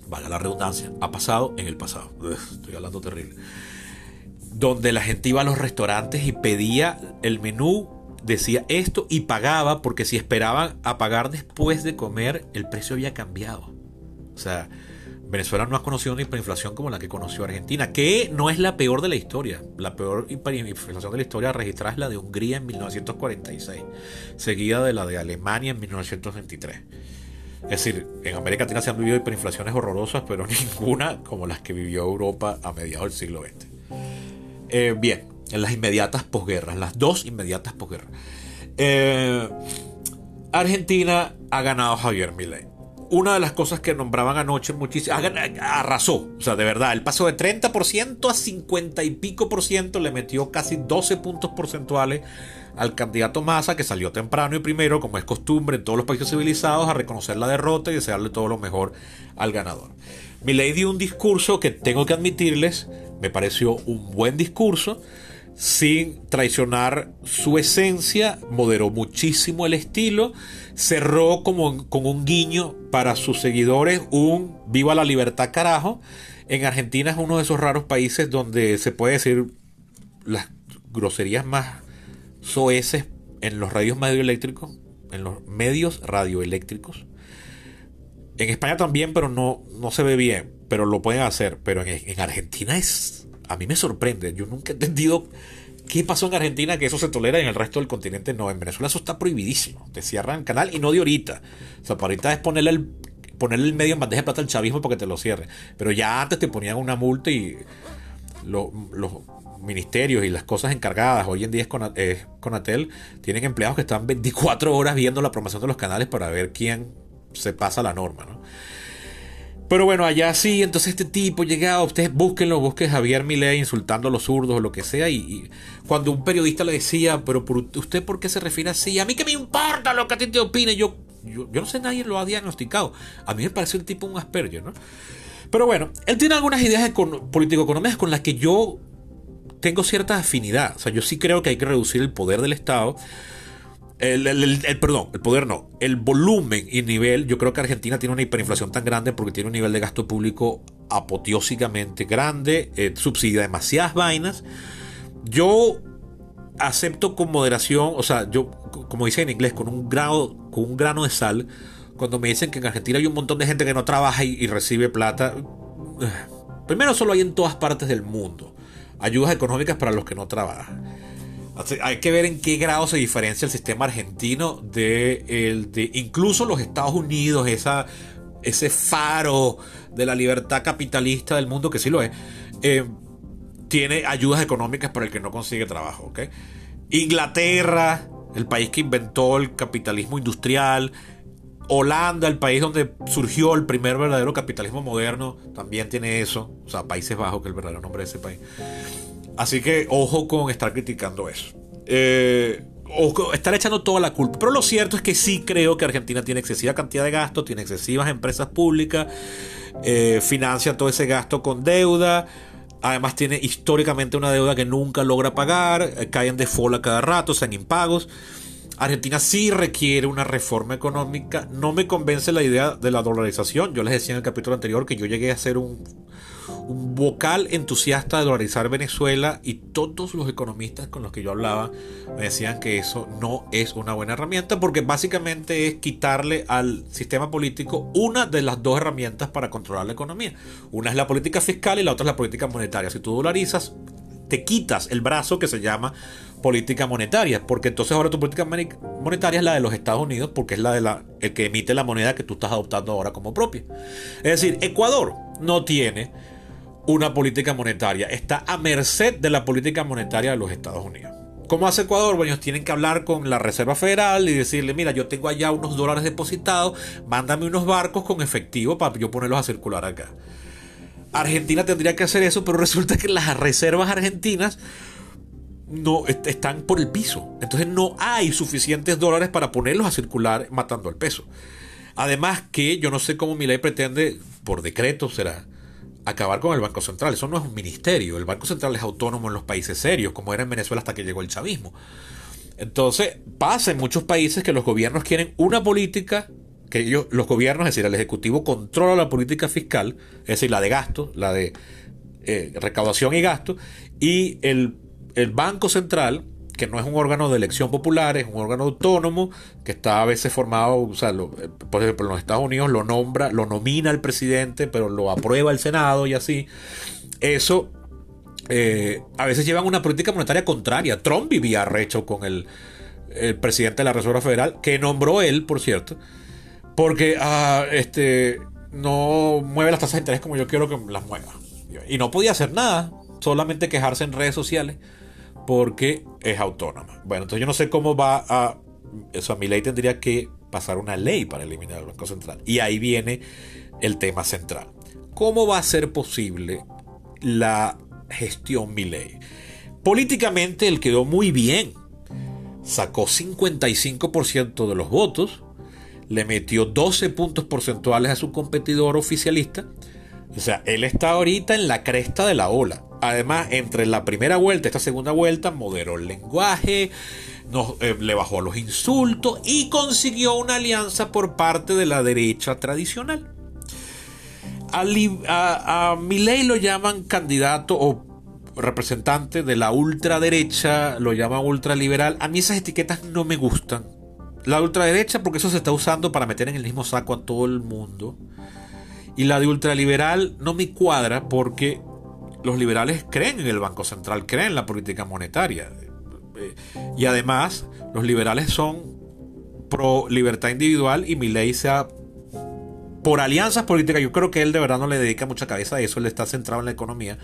Valga la redundancia, ha pasado en el pasado. estoy hablando terrible donde la gente iba a los restaurantes y pedía el menú, decía esto y pagaba, porque si esperaban a pagar después de comer, el precio había cambiado. O sea, Venezuela no ha conocido una hiperinflación como la que conoció Argentina, que no es la peor de la historia. La peor hiperinflación de la historia registrada es la de Hungría en 1946, seguida de la de Alemania en 1923. Es decir, en América Latina se han vivido hiperinflaciones horrorosas, pero ninguna como las que vivió Europa a mediados del siglo XX. Eh, bien, en las inmediatas posguerras, las dos inmediatas posguerras. Eh, Argentina ha ganado Javier Milei. Una de las cosas que nombraban anoche muchísimo, arrasó, o sea, de verdad, el paso de 30% a 50 y pico por ciento le metió casi 12 puntos porcentuales al candidato Massa, que salió temprano y primero, como es costumbre en todos los países civilizados, a reconocer la derrota y desearle todo lo mejor al ganador. Milei dio un discurso que tengo que admitirles, me pareció un buen discurso, sin traicionar su esencia, moderó muchísimo el estilo, cerró como con un guiño para sus seguidores un viva la libertad carajo. En Argentina es uno de esos raros países donde se puede decir las groserías más soeces en los radios radioeléctricos, en los medios radioeléctricos. En España también, pero no, no se ve bien, pero lo pueden hacer. Pero en, Argentina es, a mí me sorprende. Yo nunca he entendido qué pasó en Argentina que eso se tolera y en el resto del continente no. En Venezuela eso está prohibidísimo. Te cierran el canal y no de ahorita. O sea, para ahorita es ponerle el, ponerle el medio en bandeja de plata al chavismo porque te lo cierre. Pero ya antes te ponían una multa y los ministerios y las cosas encargadas, hoy en día es con, Conatel, tienen empleados que están 24 horas viendo la promoción de los canales para ver quién se pasa la norma, ¿no? Pero bueno, allá sí, entonces este tipo llegaba, ustedes búsquenlo, busquen Javier Milei insultando a los zurdos o lo que sea, y, cuando un periodista le decía, pero ¿usted por qué se refiere así? A mí que me importa lo que a ti te opine, yo, yo, no sé, nadie lo ha diagnosticado. A mí me parece un tipo un Asperger, ¿no? Pero bueno, él tiene algunas ideas político-económicas con las que yo tengo cierta afinidad. O sea, yo sí creo que hay que reducir el poder del Estado el, perdón, el poder no. El volumen y nivel. Yo creo que Argentina tiene una hiperinflación tan grande porque tiene un nivel de gasto público apoteósicamente grande. Eh, subsidia demasiadas vainas. Yo acepto con moderación. O sea, yo, como dice en inglés, con un grado, con un grano de sal. Cuando me dicen que en Argentina hay un montón de gente que no trabaja y, y recibe plata. Primero, solo hay en todas partes del mundo ayudas económicas para los que no trabajan hay que ver en qué grado se diferencia el sistema argentino de, el de incluso los Estados Unidos, esa, ese faro de la libertad capitalista del mundo, que sí lo es, eh, tiene ayudas económicas para el que no consigue trabajo. Inglaterra, el país que inventó el capitalismo industrial, Holanda, el país donde surgió el primer verdadero capitalismo moderno, también tiene eso. O sea, Países Bajos, que es el verdadero nombre de ese país. Así que ojo con estar criticando eso. Eh, o estar echando toda la culpa. Pero lo cierto es que sí creo que Argentina tiene excesiva cantidad de gastos, tiene excesivas empresas públicas, eh, financia todo ese gasto con deuda. Además tiene históricamente una deuda que nunca logra pagar, eh, cae en a cada rato, sean impagos. Argentina sí requiere una reforma económica. No me convence la idea de la dolarización. Yo les decía en el capítulo anterior que yo llegué a ser un vocal entusiasta de dolarizar Venezuela y todos los economistas con los que yo hablaba me decían que eso no es una buena herramienta porque básicamente es quitarle al sistema político una de las dos herramientas para controlar la economía. Una es la política fiscal y la otra es la política monetaria. Si tú dolarizas, te quitas el brazo que se llama política monetaria, porque entonces ahora tu política monetaria es la de los Estados Unidos, porque es la de la el que emite la moneda que tú estás adoptando ahora como propia. Es decir, Ecuador no tiene una política monetaria, está a merced de la política monetaria de los Estados Unidos. ¿Cómo hace Ecuador? Bueno, ellos tienen que hablar con la Reserva Federal y decirle, mira, yo tengo allá unos dólares depositados, mándame unos barcos con efectivo para yo ponerlos a circular acá. Argentina tendría que hacer eso, pero resulta que las reservas argentinas no están por el piso. Entonces no hay suficientes dólares para ponerlos a circular matando el peso. Además que yo no sé cómo mi ley pretende, por decreto será, acabar con el Banco Central. Eso no es un ministerio. El Banco Central es autónomo en los países serios, como era en Venezuela hasta que llegó el chavismo. Entonces, pasa en muchos países que los gobiernos quieren una política que ellos, los gobiernos, es decir, el Ejecutivo controla la política fiscal, es decir, la de gasto, la de eh, recaudación y gasto, y el, el Banco Central que no es un órgano de elección popular, es un órgano autónomo que está a veces formado, o sea, eh, por ejemplo, en los Estados Unidos lo nombra, lo nomina el presidente, pero lo aprueba el Senado y así. Eso eh, a veces llevan una política monetaria contraria. Trump vivía recho con el, presidente de la Reserva Federal, que nombró él, por cierto, porque ah, este, no mueve las tasas de interés como yo quiero que las mueva. Y no podía hacer nada, solamente quejarse en redes sociales porque es autónoma. Bueno, entonces yo no sé cómo va a... Eso a mi ley tendría que pasar una ley para eliminar el Banco Central. Y ahí viene el tema central. ¿Cómo va a ser posible la gestión mi ley? Políticamente él quedó muy bien. Sacó 55% de los votos, le metió 12 puntos porcentuales a su competidor oficialista. O sea, él está ahorita en la cresta de la ola. Además, entre la primera vuelta y esta segunda vuelta, moderó el lenguaje, eh, le bajó los insultos y consiguió una alianza por parte de la derecha tradicional. A, a, Milei lo llaman candidato o representante de la ultraderecha, lo llaman ultraliberal. A mí esas etiquetas no me gustan. La ultraderecha porque eso se está usando para meter en el mismo saco a todo el mundo. Y la de ultraliberal no me cuadra porque los liberales creen en el Banco Central, creen en la política monetaria. Y además, los liberales son pro libertad individual y mi ley sea por alianzas políticas. Yo creo que él de verdad no le dedica mucha cabeza a eso, él está centrado en la economía.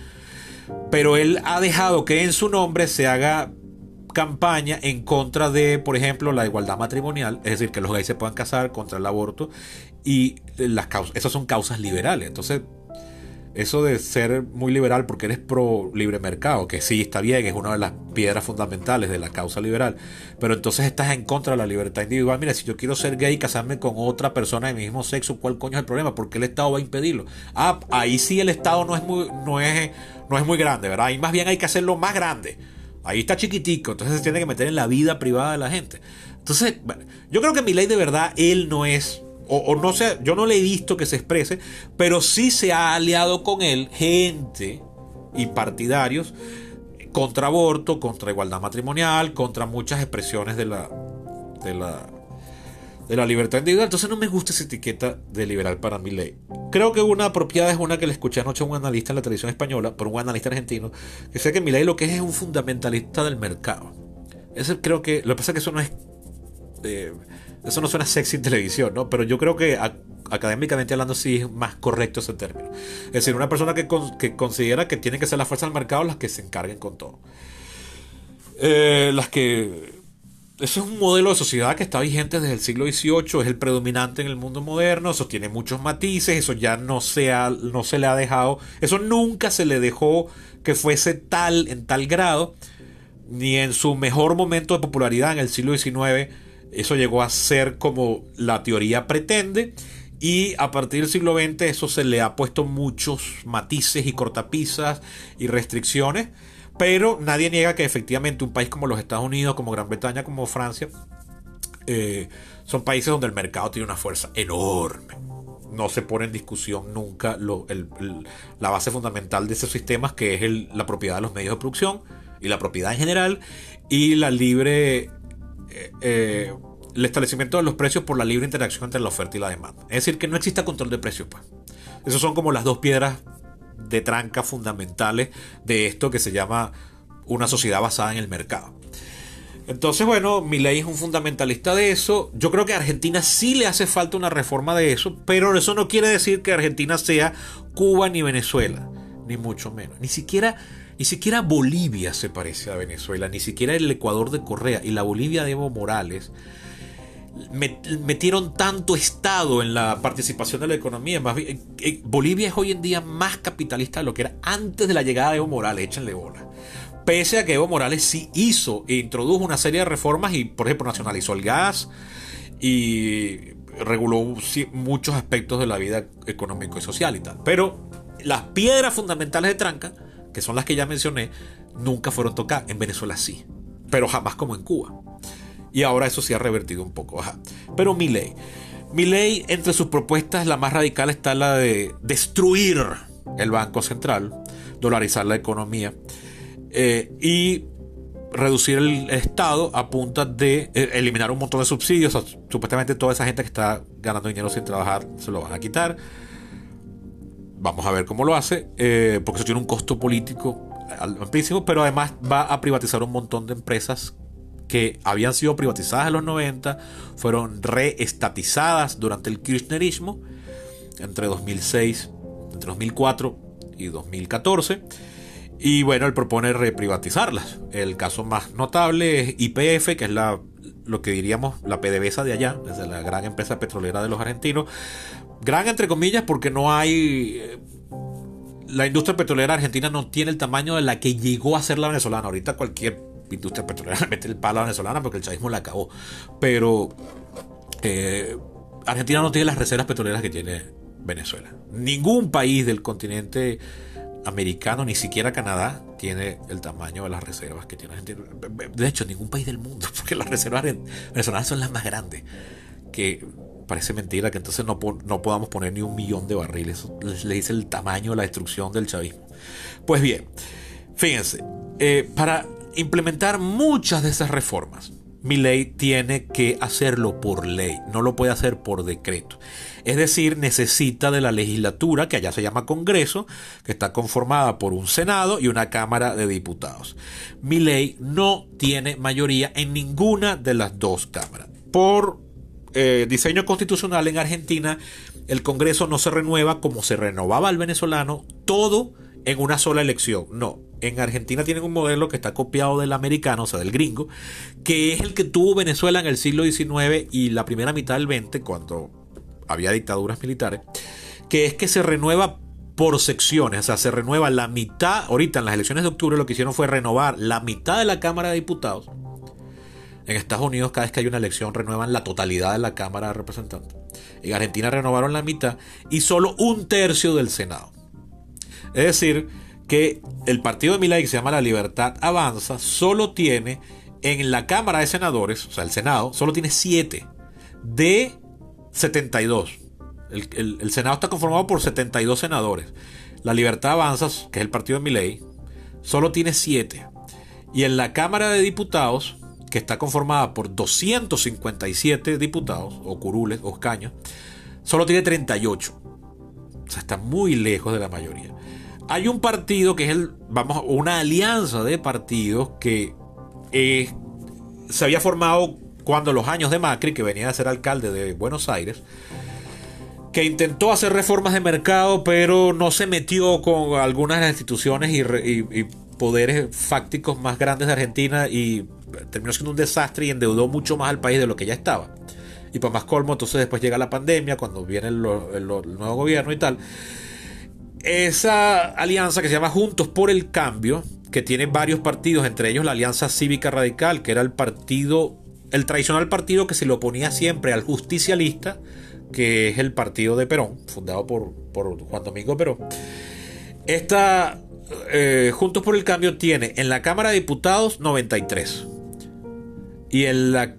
Pero él ha dejado que en su nombre se haga campaña en contra de, por ejemplo, la igualdad matrimonial, es decir, que los gays se puedan casar contra el aborto y las causas, esas son causas liberales. Entonces, eso de ser muy liberal porque eres pro libre mercado, que sí está bien, es una de las piedras fundamentales de la causa liberal, pero entonces estás en contra de la libertad individual. Mira, si yo quiero ser gay y casarme con otra persona de mi mismo sexo, ¿cuál coño es el problema? ¿Por qué el Estado va a impedirlo? Ah, ahí sí el Estado no es muy, no es, no es muy grande, ¿verdad? Ahí más bien hay que hacerlo más grande. Ahí está chiquitico, entonces se tiene que meter en la vida privada de la gente. Entonces, yo creo que mi ley de verdad, él no es o, no sé, yo no le he visto que se exprese, pero sí se ha aliado con él gente y partidarios contra aborto, contra igualdad matrimonial, contra muchas expresiones de la, de la, de la libertad individual. Entonces no me gusta esa etiqueta de liberal para mi ley. Creo que una apropiada es una que le escuché anoche a un analista en la televisión española, por un analista argentino, que dice que mi ley lo que es es un fundamentalista del mercado. Eso creo que, lo que pasa es que eso no es... Eh, eso no suena sexy en televisión, ¿no? Pero yo creo que académicamente hablando sí es más correcto ese término. Es decir, una persona que, considera que tiene que ser la fuerza del mercado las que se encarguen con todo. Eh, las que... Eso es un modelo de sociedad que está vigente desde el siglo XVIII, es el predominante en el mundo moderno, eso tiene muchos matices, eso ya no se, no se le ha dejado, eso nunca se le dejó que fuese tal en tal grado, ni en su mejor momento de popularidad en el siglo XIX eso llegó a ser como la teoría pretende. Y a partir del siglo XX eso se le ha puesto muchos matices y cortapisas y restricciones. Pero nadie niega que efectivamente un país como los Estados Unidos, como Gran Bretaña, como Francia, eh, son países donde el mercado tiene una fuerza enorme. No se pone en discusión nunca la base fundamental de esos sistemas, que es la propiedad de los medios de producción y la propiedad en general y la libre eh, el establecimiento de los precios por la libre interacción entre la oferta y la demanda. Es decir, que no exista control de precios. Pues. Esas son como las dos piedras de tranca fundamentales de esto que se llama una sociedad basada en el mercado. Entonces, bueno, Milei es un fundamentalista de eso. Yo creo que a Argentina sí le hace falta una reforma de eso, pero eso no quiere decir que Argentina sea Cuba ni Venezuela, ni mucho menos. Ni siquiera, ni siquiera Bolivia se parece a Venezuela, ni siquiera el Ecuador de Correa y la Bolivia de Evo Morales metieron tanto Estado en la participación de la economía. Más bien, eh, eh, Bolivia es hoy en día más capitalista de lo que era antes de la llegada de Evo Morales, échenle bola. Pese a que Evo Morales sí hizo e introdujo una serie de reformas y, por ejemplo, nacionalizó el gas y reguló muchos aspectos de la vida económico y social y tal. Pero las piedras fundamentales de tranca, que son las que ya mencioné, nunca fueron tocadas. En Venezuela sí, pero jamás como en Cuba. Y ahora eso se ha revertido un poco. Pero mi ley. Mi ley, entre sus propuestas, la más radical está la de destruir el Banco Central, dolarizar la economía eh, y reducir el Estado a punta de eh, eliminar un montón de subsidios. supuestamente toda esa gente que está ganando dinero sin trabajar se lo van a quitar. Vamos a ver cómo lo hace, eh, porque eso tiene un costo político altísimo, pero además va a privatizar un montón de empresas que habían sido privatizadas en los 90, fueron reestatizadas durante el kirchnerismo entre 2006, entre 2004 y 2014 y bueno, él propone reprivatizarlas. El caso más notable es IPF, que es la, lo que diríamos la PDVSA de allá, desde la gran empresa petrolera de los argentinos. Gran entre comillas porque no hay... Eh, la industria petrolera argentina no tiene el tamaño de la que llegó a ser la venezolana. Ahorita cualquier industria petrolera mete el palo a la venezolana porque el chavismo la acabó. Pero eh, Argentina no tiene las reservas petroleras que tiene Venezuela. Ningún país del continente americano, ni siquiera Canadá, tiene el tamaño de las reservas que tiene Argentina. De hecho, ningún país del mundo, porque las reservas venezolanas son las más grandes. Que parece mentira que entonces no, no podamos poner ni un millón de barriles. le dice el tamaño de la destrucción del chavismo. Pues bien, fíjense, eh, para implementar muchas de esas reformas, mi ley tiene que hacerlo por ley, no lo puede hacer por decreto. Es decir, necesita de la legislatura, que allá se llama Congreso, que está conformada por un Senado y una Cámara de Diputados. Mi ley no tiene mayoría en ninguna de las dos cámaras. Por eh, diseño constitucional en Argentina, el Congreso no se renueva como se renovaba el venezolano, todo en una sola elección. No, en Argentina tienen un modelo que está copiado del americano, o sea, del gringo, que es el que tuvo Venezuela en el siglo XIX y la primera mitad del XX, cuando había dictaduras militares, que es que se renueva por secciones, o sea, se renueva la mitad, ahorita en las elecciones de octubre lo que hicieron fue renovar la mitad de la Cámara de Diputados. En Estados Unidos cada vez que hay una elección renuevan la totalidad de la Cámara de Representantes. En Argentina renovaron la mitad y solo un tercio del Senado. Es decir, que el partido de Milay que se llama La Libertad Avanza solo tiene en la Cámara de Senadores, o sea, el Senado, solo tiene siete de 72. El, Senado está conformado por 72 senadores. La Libertad Avanza, que es el partido de Miley, solo tiene 7. Y en la Cámara de Diputados, que está conformada por 257 diputados, o curules, o escaños, solo tiene 38. O sea, está muy lejos de la mayoría. Hay un partido que es el, vamos, una alianza de partidos que eh, se había formado cuando los años de Macri, que venía a ser alcalde de Buenos Aires, que intentó hacer reformas de mercado, pero no se metió con algunas de las instituciones y, poderes fácticos más grandes de Argentina y terminó siendo un desastre y endeudó mucho más al país de lo que ya estaba. Y para más colmo, entonces después llega la pandemia, cuando viene el, nuevo gobierno y tal. Esa alianza que se llama Juntos por el Cambio, que tiene varios partidos, entre ellos la Alianza Cívica Radical, que era el partido el tradicional partido que se le oponía siempre al justicialista, que es el partido de Perón, fundado por, Juan Domingo Perón. Esta, eh, Juntos por el Cambio, tiene en la Cámara de Diputados 93 y en, la,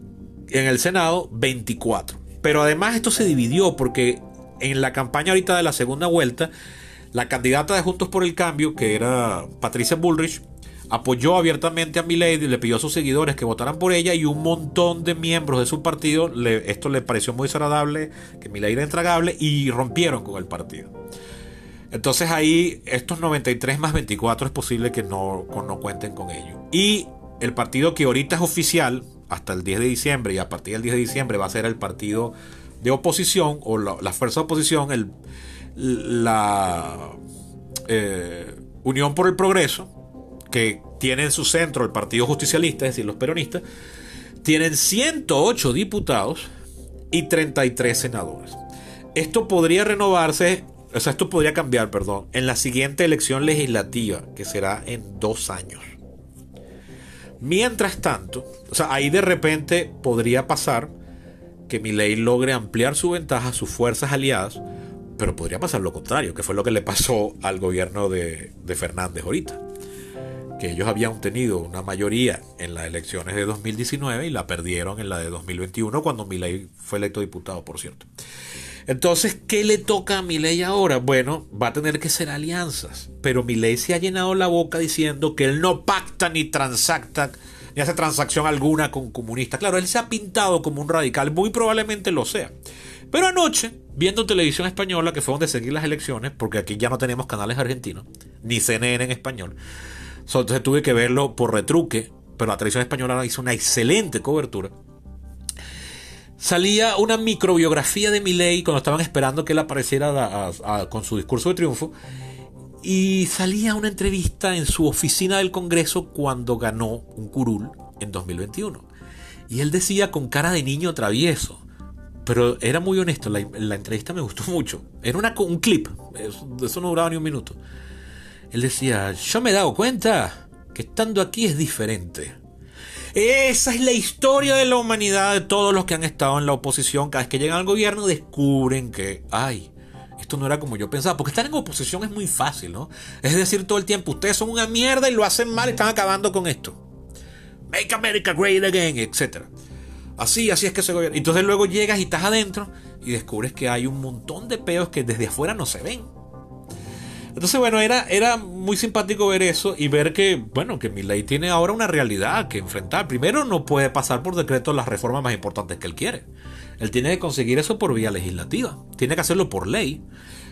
en el Senado 24. Pero además esto se dividió porque en la campaña ahorita de la segunda vuelta, la candidata de Juntos por el Cambio, que era Patricia Bullrich, apoyó abiertamente a Milady, le pidió a sus seguidores que votaran por ella y un montón de miembros de su partido, esto le pareció muy desagradable, que Milady era intragable y rompieron con el partido. Entonces ahí estos 93 más 24 es posible que no, no cuenten con ello. Y el partido que ahorita es oficial, hasta el 10 de diciembre, y a partir del 10 de diciembre va a ser el partido de oposición, o la, fuerza de oposición, el, la eh, Unión por el Progreso, que tiene en su centro el Partido Justicialista, es decir, los peronistas, tienen 108 diputados y 33 senadores. Esto podría renovarse, o sea, esto podría cambiar, perdón, en la siguiente elección legislativa, que será en dos años. Mientras tanto, o sea, ahí de repente podría pasar que ley logre ampliar su ventaja, sus fuerzas aliadas, pero podría pasar lo contrario, que fue lo que le pasó al gobierno de, de Fernández ahorita que ellos habían tenido una mayoría en las elecciones de 2019 y la perdieron en la de 2021 cuando Milei fue electo diputado, por cierto. Entonces, ¿qué le toca a Milei ahora? Bueno, va a tener que ser alianzas. Pero Milei se ha llenado la boca diciendo que él no pacta ni transacta ni hace transacción alguna con comunistas. Claro, él se ha pintado como un radical, muy probablemente lo sea. Pero anoche, viendo televisión española, que fue donde seguir las elecciones, porque aquí ya no tenemos canales argentinos, ni CNN en español, entonces tuve que verlo por retruque, pero la televisión española hizo una excelente cobertura. Salía una microbiografía de Milley cuando estaban esperando que él apareciera con su discurso de triunfo. Y salía una entrevista en su oficina del Congreso cuando ganó un curul en 2021. Y él decía con cara de niño travieso. Pero era muy honesto, la, entrevista me gustó mucho. Era una, un clip, eso no duraba ni un minuto. Él decía, yo me he dado cuenta que estando aquí es diferente. Esa es la historia de la humanidad de todos los que han estado en la oposición. Cada vez que llegan al gobierno descubren que, ay, esto no era como yo pensaba. Porque estar en oposición es muy fácil, ¿no? Es decir, todo el tiempo, ustedes son una mierda y lo hacen mal y están acabando con esto. Make America Great Again, etc. Así, así es que se gobierna. Entonces luego llegas y estás adentro y descubres que hay un montón de peos que desde afuera no se ven. Entonces, bueno, era, era muy simpático ver eso y ver que, bueno, que ley tiene ahora una realidad que enfrentar. Primero, no puede pasar por decreto las reformas más importantes que él quiere. Él tiene que conseguir eso por vía legislativa. Tiene que hacerlo por ley.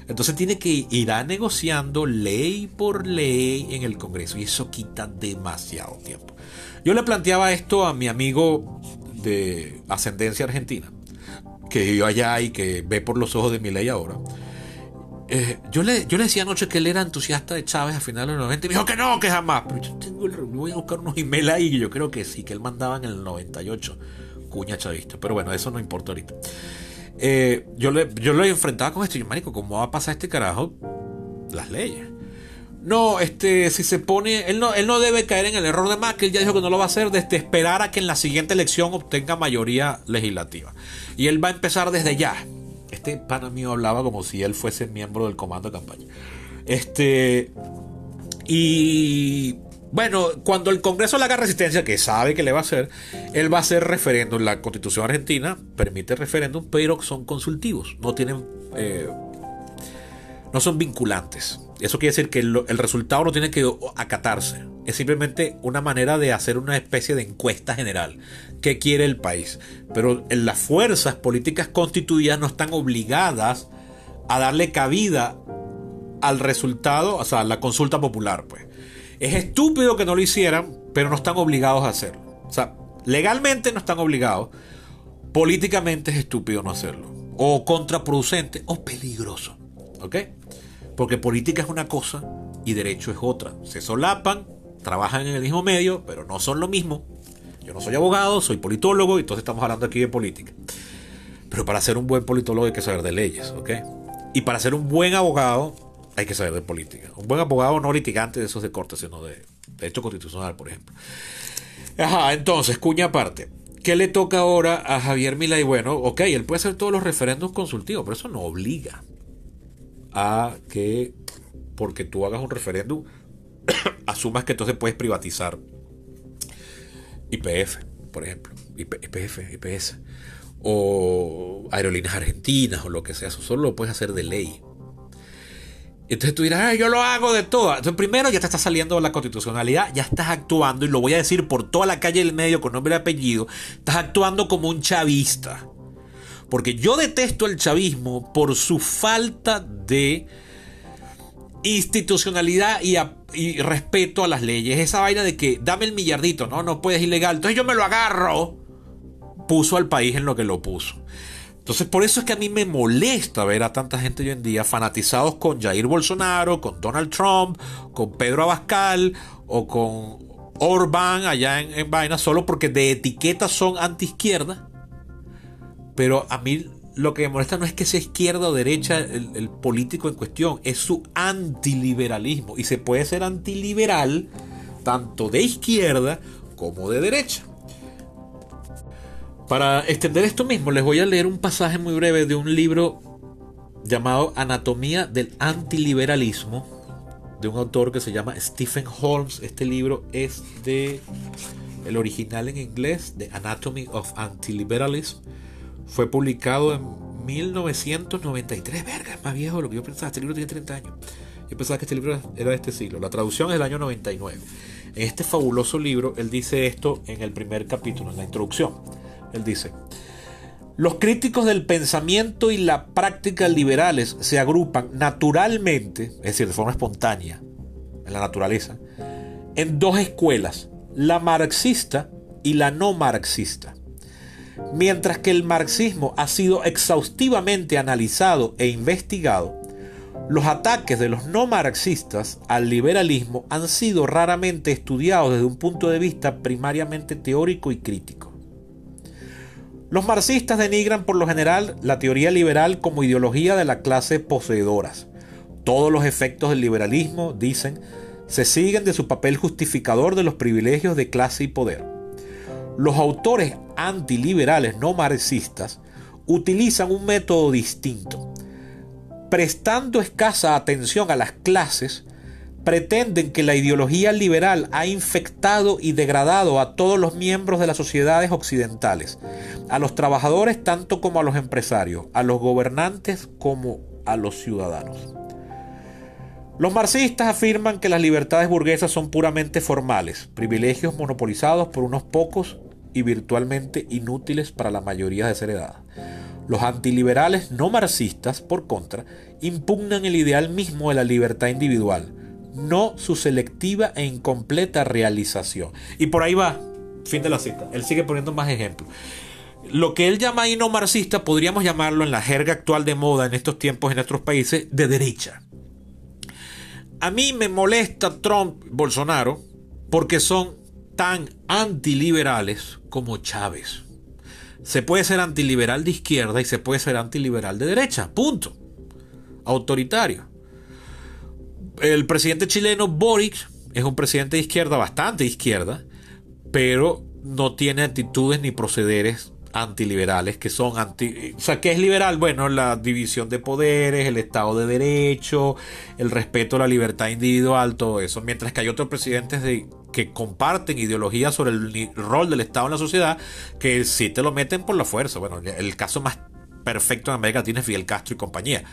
Entonces tiene que ir negociando ley por ley en el Congreso. Y eso quita demasiado tiempo. Yo le planteaba esto a mi amigo de ascendencia argentina, que vive allá y que ve por los ojos de mi ley ahora. Eh, yo, le, yo le decía anoche que él era entusiasta de Chávez a finales de los 90 y me dijo que no, que jamás. Pero yo tengo el, voy a buscar unos emails ahí y yo creo que sí, que él mandaba en el 98 cuña chavista. Pero bueno, eso no importa ahorita. Eh, yo, le, yo lo enfrentaba con esto y yo, marico, ¿cómo va a pasar este carajo? Las leyes. No, este, si se pone, él no, él no debe caer en el error de que él ya dijo que no lo va a hacer, desde esperar a que en la siguiente elección obtenga mayoría legislativa. Y él va a empezar desde ya. Este pana mío hablaba como si él fuese miembro del comando de campaña. Este. Y. Bueno, cuando el Congreso le haga resistencia, que sabe que le va a hacer, él va a hacer referéndum. La Constitución argentina permite referéndum, pero son consultivos. No tienen. Eh, no son vinculantes. Eso quiere decir que el, resultado no tiene que acatarse. Es simplemente una manera de hacer una especie de encuesta general. ¿Qué quiere el país? Pero las fuerzas políticas constituidas no están obligadas a darle cabida al resultado, o sea, a la consulta popular, pues. Es estúpido que no lo hicieran, pero no están obligados a hacerlo. O sea, legalmente no están obligados. Políticamente es estúpido no hacerlo. O contraproducente o peligroso. ¿Ok? Porque política es una cosa y derecho es otra. Se solapan, trabajan en el mismo medio, pero no son lo mismo. Yo no soy abogado, soy politólogo, y entonces estamos hablando aquí de política. Pero para ser un buen politólogo hay que saber de leyes, ¿ok? Y para ser un buen abogado hay que saber de política. Un buen abogado no litigante de esos de corte, sino de derecho constitucional, por ejemplo. Ajá, entonces, cuña aparte. ¿Qué le toca ahora a Javier Milei? Bueno, ok, él puede hacer todos los referendos consultivos, pero eso no obliga a que porque tú hagas un referéndum asumas que entonces puedes privatizar IPF, por ejemplo, IPF, IPS, o aerolíneas argentinas o lo que sea, solo lo puedes hacer de ley. Entonces tú dirás, yo lo hago de todo. Entonces, primero ya te está saliendo la constitucionalidad, ya estás actuando, y lo voy a decir por toda la calle del medio con nombre y apellido, estás actuando como un chavista. Porque yo detesto el chavismo por su falta de institucionalidad y, respeto a las leyes. Esa vaina de que dame el millardito, no, no puedes ilegal, entonces yo me lo agarro. Puso al país en lo que lo puso. Entonces por eso es que a mí me molesta ver a tanta gente hoy en día fanatizados con Jair Bolsonaro, con Donald Trump, con Pedro Abascal o con Orbán allá en, en vaina solo porque de etiqueta son anti izquierda. Pero a mí lo que me molesta no es que sea izquierda o derecha el, político en cuestión, es su antiliberalismo. Y se puede ser antiliberal tanto de izquierda como de derecha. Para extender esto mismo, les voy a leer un pasaje muy breve de un libro llamado Anatomía del Antiliberalismo, de un autor que se llama Stephen Holmes. Este libro es de el original en inglés, The Anatomy of Antiliberalism fue publicado en 1993. Verga, es más viejo de lo que yo pensaba. Este libro tiene 30 años. Yo pensaba que este libro era de este siglo. La traducción es del año 99. En este fabuloso libro, él dice esto en el primer capítulo, en la introducción. Él dice, los críticos del pensamiento y la práctica liberales se agrupan naturalmente, es decir, de forma espontánea, en la naturaleza, en dos escuelas, la marxista y la no marxista. Mientras que el marxismo ha sido exhaustivamente analizado e investigado, los ataques de los no marxistas al liberalismo han sido raramente estudiados desde un punto de vista primariamente teórico y crítico. Los marxistas denigran por lo general la teoría liberal como ideología de la clase poseedoras. Todos los efectos del liberalismo, dicen, se siguen de su papel justificador de los privilegios de clase y poder. Los autores antiliberales no marxistas utilizan un método distinto. Prestando escasa atención a las clases, pretenden que la ideología liberal ha infectado y degradado a todos los miembros de las sociedades occidentales, a los trabajadores tanto como a los empresarios, a los gobernantes como a los ciudadanos. Los marxistas afirman que las libertades burguesas son puramente formales, privilegios monopolizados por unos pocos y virtualmente inútiles para la mayoría desheredada. Los antiliberales no marxistas, por contra, impugnan el ideal mismo de la libertad individual, no su selectiva e incompleta realización. Y por ahí va, fin de la cita. Él sigue poniendo más ejemplos. Lo que él llama ahí no marxista podríamos llamarlo en la jerga actual de moda en estos tiempos en nuestros países de derecha. A mí me molesta Trump, Bolsonaro, porque son tan antiliberales como Chávez. Se puede ser antiliberal de izquierda y se puede ser antiliberal de derecha. Punto. Autoritario. El presidente chileno Boric es un presidente de izquierda, bastante izquierda, pero no tiene actitudes ni procederes antiliberales que son anti... O sea, ¿qué es liberal? Bueno, la división de poderes, el Estado de Derecho, el respeto a la libertad individual, todo eso. Mientras que hay otros presidentes de, que comparten ideología sobre el rol del Estado en la sociedad que sí te lo meten por la fuerza. Bueno, el caso más perfecto en América tiene Fidel Castro y compañía.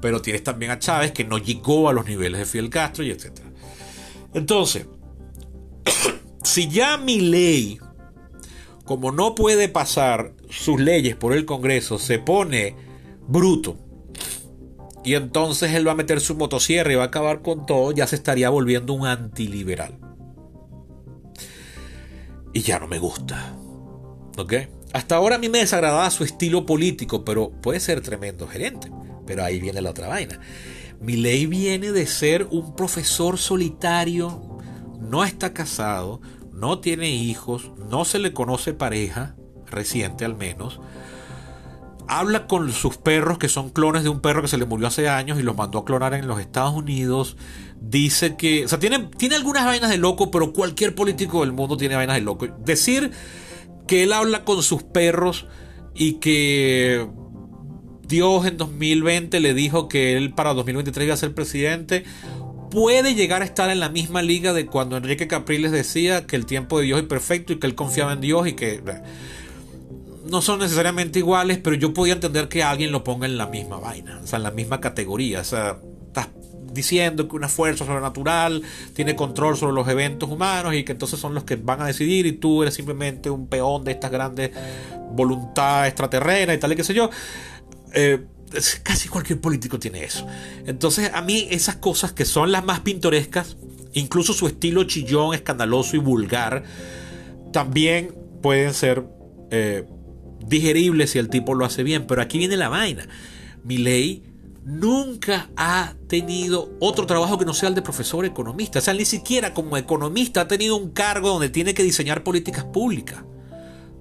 Pero tienes también a Chávez que no llegó a los niveles de Fidel Castro y etc. Entonces, si ya mi ley como no puede pasar sus leyes por el Congreso, se pone bruto. Y entonces él va a meter su motosierra y va a acabar con todo, ya se estaría volviendo un antiliberal. Y ya no me gusta. ¿Ok? Hasta ahora a mí me desagradaba su estilo político, pero puede ser tremendo gerente. Pero ahí viene la otra vaina. Mi ley viene de ser un profesor solitario, no está casado, no tiene hijos, no se le conoce pareja, reciente al menos. Habla con sus perros, que son clones de un perro que se le murió hace años y los mandó a clonar en los Estados Unidos. Dice que, o sea, tiene, tiene algunas vainas de loco, pero cualquier político del mundo tiene vainas de loco. Decir que él habla con sus perros y que Dios en 2020 le dijo que él para 2023 iba a ser presidente puede llegar a estar en la misma liga de cuando Enrique Capriles decía que el tiempo de Dios es perfecto y que él confiaba en Dios y que no son necesariamente iguales, pero yo podía entender que alguien lo ponga en la misma vaina, o sea, en la misma categoría. O sea, estás diciendo que una fuerza sobrenatural tiene control sobre los eventos humanos y que entonces son los que van a decidir y tú eres simplemente un peón de estas grandes voluntades extraterrenas y tal y qué sé yo. Eh, casi cualquier político tiene eso. Entonces a mí esas cosas que son las más pintorescas, incluso su estilo chillón, escandaloso y vulgar, también pueden ser eh, digeribles si el tipo lo hace bien. Pero aquí viene la vaina. ley nunca ha tenido otro trabajo que no sea el de profesor economista. O sea, ni siquiera como economista ha tenido un cargo donde tiene que diseñar políticas públicas.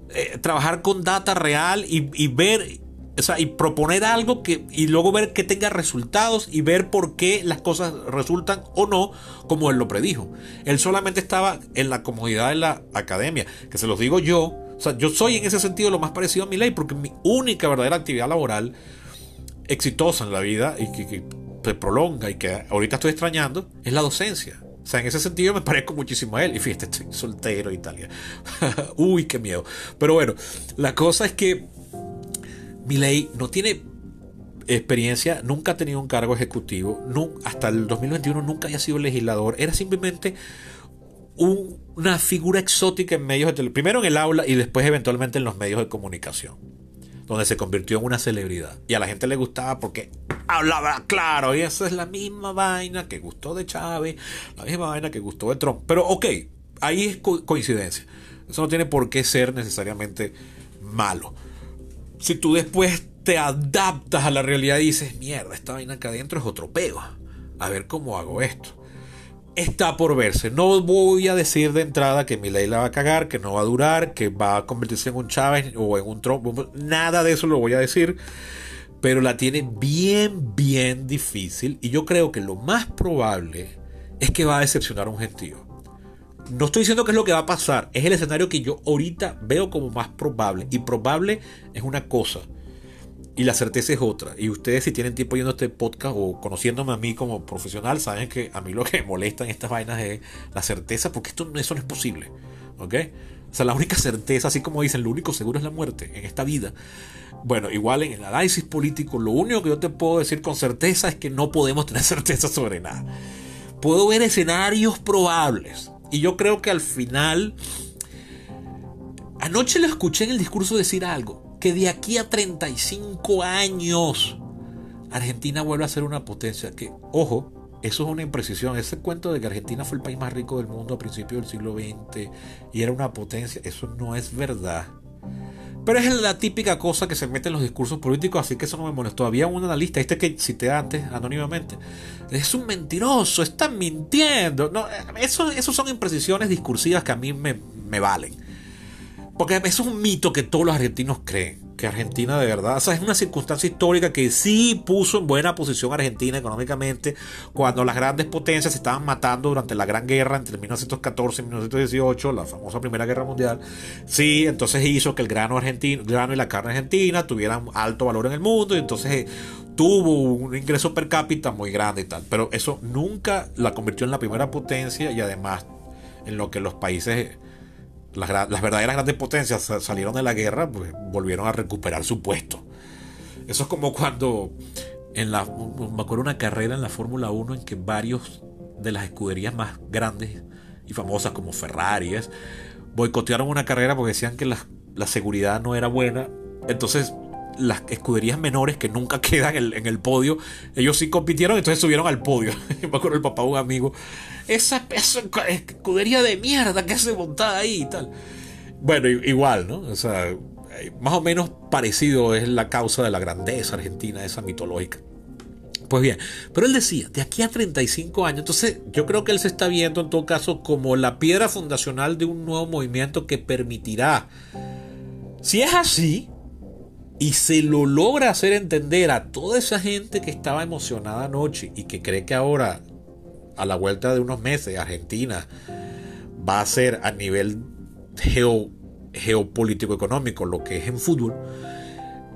Eh, trabajar con data real y, ver, o sea, y proponer algo que, y luego ver que tenga resultados y ver por qué las cosas resultan o no como él lo predijo. Él solamente estaba en la comodidad de la academia, que se los digo yo. O sea, yo soy en ese sentido lo más parecido a mi ley, porque mi única verdadera actividad laboral exitosa en la vida y que, se prolonga y que ahorita estoy extrañando es la docencia. O sea, en ese sentido me parezco muchísimo a él. Y fíjate, estoy soltero y tal. Uy, qué miedo. Pero bueno, la cosa es que ley no tiene experiencia, nunca ha tenido un cargo ejecutivo, hasta el 2021 nunca había sido legislador, era simplemente una figura exótica en medios de primero en el aula y después eventualmente en los medios de comunicación donde se convirtió en una celebridad. Y a la gente le gustaba porque hablaba claro. Y esa es la misma vaina que gustó de Chávez, la misma vaina que gustó de Trump. Pero ok, ahí es coincidencia. Eso no tiene por qué ser necesariamente malo. Si tú después te adaptas a la realidad y dices, mierda, esta vaina acá adentro es otro pego. A ver cómo hago esto está por verse. No voy a decir de entrada que ley la va a cagar, que no va a durar, que va a convertirse en un Chávez o en un Trump. Nada de eso lo voy a decir. Pero la tiene bien, bien difícil. Y yo creo que lo más probable es que va a decepcionar a un gentío. No estoy diciendo que es lo que va a pasar. Es el escenario que yo ahorita veo como más probable. Y probable es una cosa. Y la certeza es otra. Y ustedes si tienen tiempo yendo este podcast o conociéndome a mí como profesional, saben que a mí lo que me molesta en estas vainas es la certeza, porque esto, eso no es posible. ¿Ok? O sea, la única certeza, así como dicen, lo único seguro es la muerte en esta vida. Bueno, igual en el análisis político, lo único que yo te puedo decir con certeza es que no podemos tener certeza sobre nada. Puedo ver escenarios probables. Y yo creo que al final... Anoche lo escuché en el discurso decir algo que de aquí a 35 años Argentina vuelve a ser una potencia. Que, ojo, eso es una imprecisión. Ese cuento de que Argentina fue el país más rico del mundo a principios del siglo XX y era una potencia, eso no es verdad. Pero es la típica cosa que se mete en los discursos políticos, así que eso no me molestó. Había un analista, este que cité antes anónimamente, es un mentiroso, está mintiendo. No, eso, eso son imprecisiones discursivas que a mí me, me valen. Porque es un mito que todos los argentinos creen. Que Argentina de verdad, o sea, es una circunstancia histórica que sí puso en buena posición a Argentina económicamente cuando las grandes potencias se estaban matando durante la Gran Guerra entre 1914 y 1918, la famosa Primera Guerra Mundial. Sí, entonces hizo que el grano argentino, el grano y la carne argentina tuvieran alto valor en el mundo y entonces eh, tuvo un ingreso per cápita muy grande y tal. Pero eso nunca la convirtió en la primera potencia y además en lo que los países las, verdaderas grandes potencias salieron de la guerra, pues volvieron a recuperar su puesto. Eso es como cuando en la, me acuerdo una carrera en la Fórmula 1 en que varios de las escuderías más grandes y famosas como Ferrari boicotearon una carrera porque decían que la, la seguridad no era buena. Entonces las escuderías menores que nunca quedan en el, podio, ellos sí compitieron, entonces subieron al podio. Me acuerdo el papá de un amigo, esa, escudería de mierda que hace montada ahí y tal. Bueno, igual, ¿no? O sea, más o menos parecido es la causa de la grandeza argentina, esa mitológica. Pues bien, pero él decía, de aquí a 35 años, entonces yo creo que él se está viendo en todo caso como la piedra fundacional de un nuevo movimiento que permitirá, si es así, y se lo logra hacer entender a toda esa gente que estaba emocionada anoche y que cree que ahora, a la vuelta de unos meses, Argentina va a ser a nivel geopolítico económico lo que es en fútbol,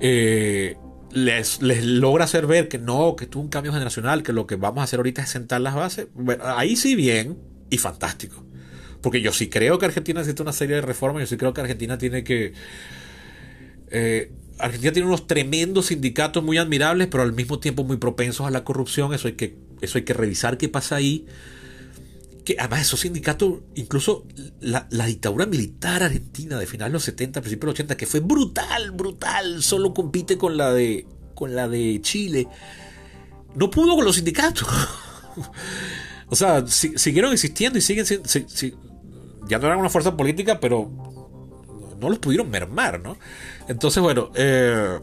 eh, les, les, logra hacer ver que no, que esto es un cambio generacional, que lo que vamos a hacer ahorita es sentar las bases. ahí sí bien y fantástico. Porque yo sí creo que Argentina necesita una serie de reformas, yo sí creo que Argentina tiene que... Eh, Argentina tiene unos tremendos sindicatos muy admirables, pero al mismo tiempo muy propensos a la corrupción. Eso hay que, eso hay que revisar qué pasa ahí. Que además esos sindicatos, incluso la, dictadura militar argentina de finales de los 70, principios de los 80, que fue brutal, brutal, solo compite con la de con la de Chile, no pudo con los sindicatos. o sea, siguieron existiendo y siguen siendo... ya no eran una fuerza política, pero no los pudieron mermar, ¿no? Entonces, bueno, eh,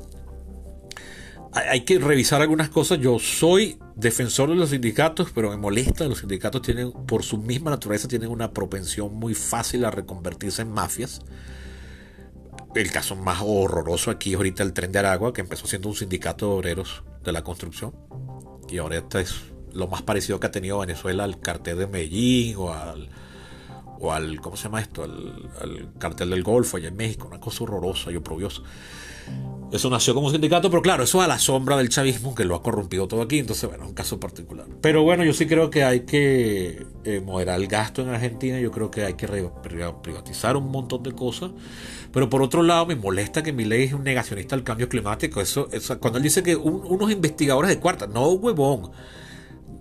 hay que revisar algunas cosas. Yo soy defensor de los sindicatos, pero me molesta. Los sindicatos tienen, por su misma naturaleza, tienen una propensión muy fácil a reconvertirse en mafias. El caso más horroroso aquí es ahorita el tren de Aragua, que empezó siendo un sindicato de obreros de la construcción. Y ahora este es lo más parecido que ha tenido Venezuela al cartel de Medellín o al, o al ¿cómo se llama esto? Al, al cartel del Golfo allá en México. Una cosa horrorosa y oprobiosa. Eso nació como sindicato, pero claro, eso a la sombra del chavismo que lo ha corrompido todo aquí. Entonces, bueno, un caso particular. Pero bueno, yo sí creo que hay que eh, moderar el gasto en Argentina. Yo creo que hay que privatizar un montón de cosas. Pero por otro lado, me molesta que mi ley es un negacionista del cambio climático. Eso, cuando él dice que unos investigadores de cuarta, no huevón.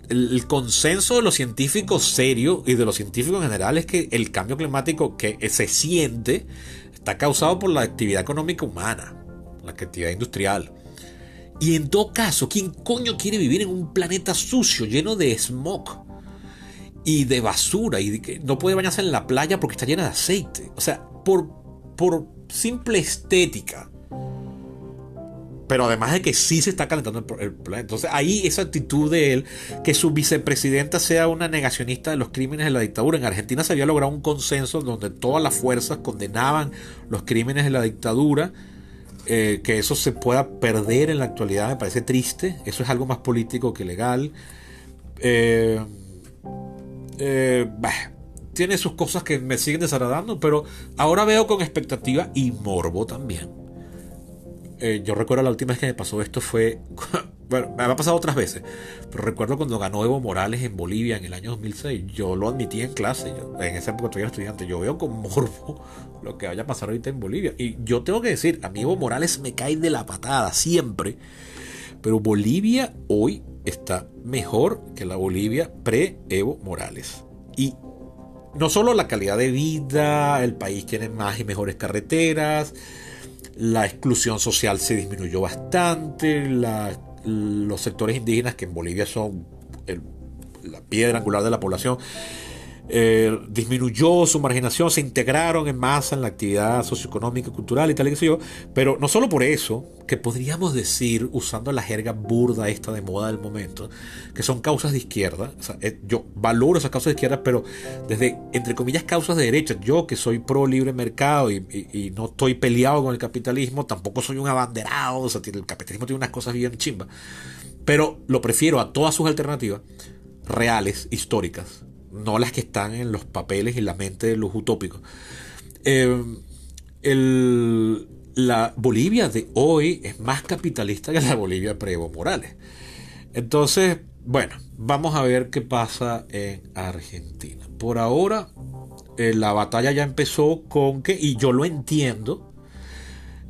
El, consenso de los científicos serios y de los científicos en general es que el cambio climático que se siente está causado por la actividad económica humana la actividad industrial. Y en todo caso, ¿quién coño quiere vivir en un planeta sucio, lleno de smog y de basura y no puede bañarse en la playa porque está llena de aceite? O sea, por, por simple estética. Pero además de que sí se está calentando el, planeta. Entonces ahí esa actitud de él, que su vicepresidenta sea una negacionista de los crímenes de la dictadura. En Argentina se había logrado un consenso donde todas las fuerzas condenaban los crímenes de la dictadura eh, que eso se pueda perder en la actualidad me parece triste. Eso es algo más político que legal. Eh, eh, tiene sus cosas que me siguen desagradando, pero ahora veo con expectativa y morbo también. Yo recuerdo la última vez que me pasó esto fue Bueno, me ha pasado otras veces, pero recuerdo cuando ganó Evo Morales en Bolivia en el año 2006, yo lo admití en clase, en esa época todavía era estudiante, yo veo con morbo lo que vaya a pasar ahorita en Bolivia. Y yo tengo que decir, a mí Evo Morales me cae de la patada siempre, pero Bolivia hoy está mejor que la Bolivia pre-Evo Morales. Y no solo la calidad de vida, el país tiene más y mejores carreteras, la exclusión social se disminuyó bastante, los sectores indígenas, que en Bolivia son la piedra angular de la población, eh, disminuyó su marginación, se integraron en masa en la actividad socioeconómica, cultural y tal y qué yo, pero no solo por eso, que podríamos decir, usando la jerga burda esta de moda del momento, que son causas de izquierda, eh, yo valoro esas causas de izquierda, pero desde, entre comillas, causas de derecha, yo que soy pro libre mercado y, no estoy peleado con el capitalismo, tampoco soy un abanderado, o el capitalismo tiene unas cosas bien chimbas, pero lo prefiero a todas sus alternativas reales, históricas, no las que están en los papeles y la mente de los utópicos. Eh, la Bolivia de hoy es más capitalista que la Bolivia pre Evo Morales. Entonces, bueno, vamos a ver qué pasa en Argentina. Por ahora, eh, la batalla ya empezó con que, y yo lo entiendo,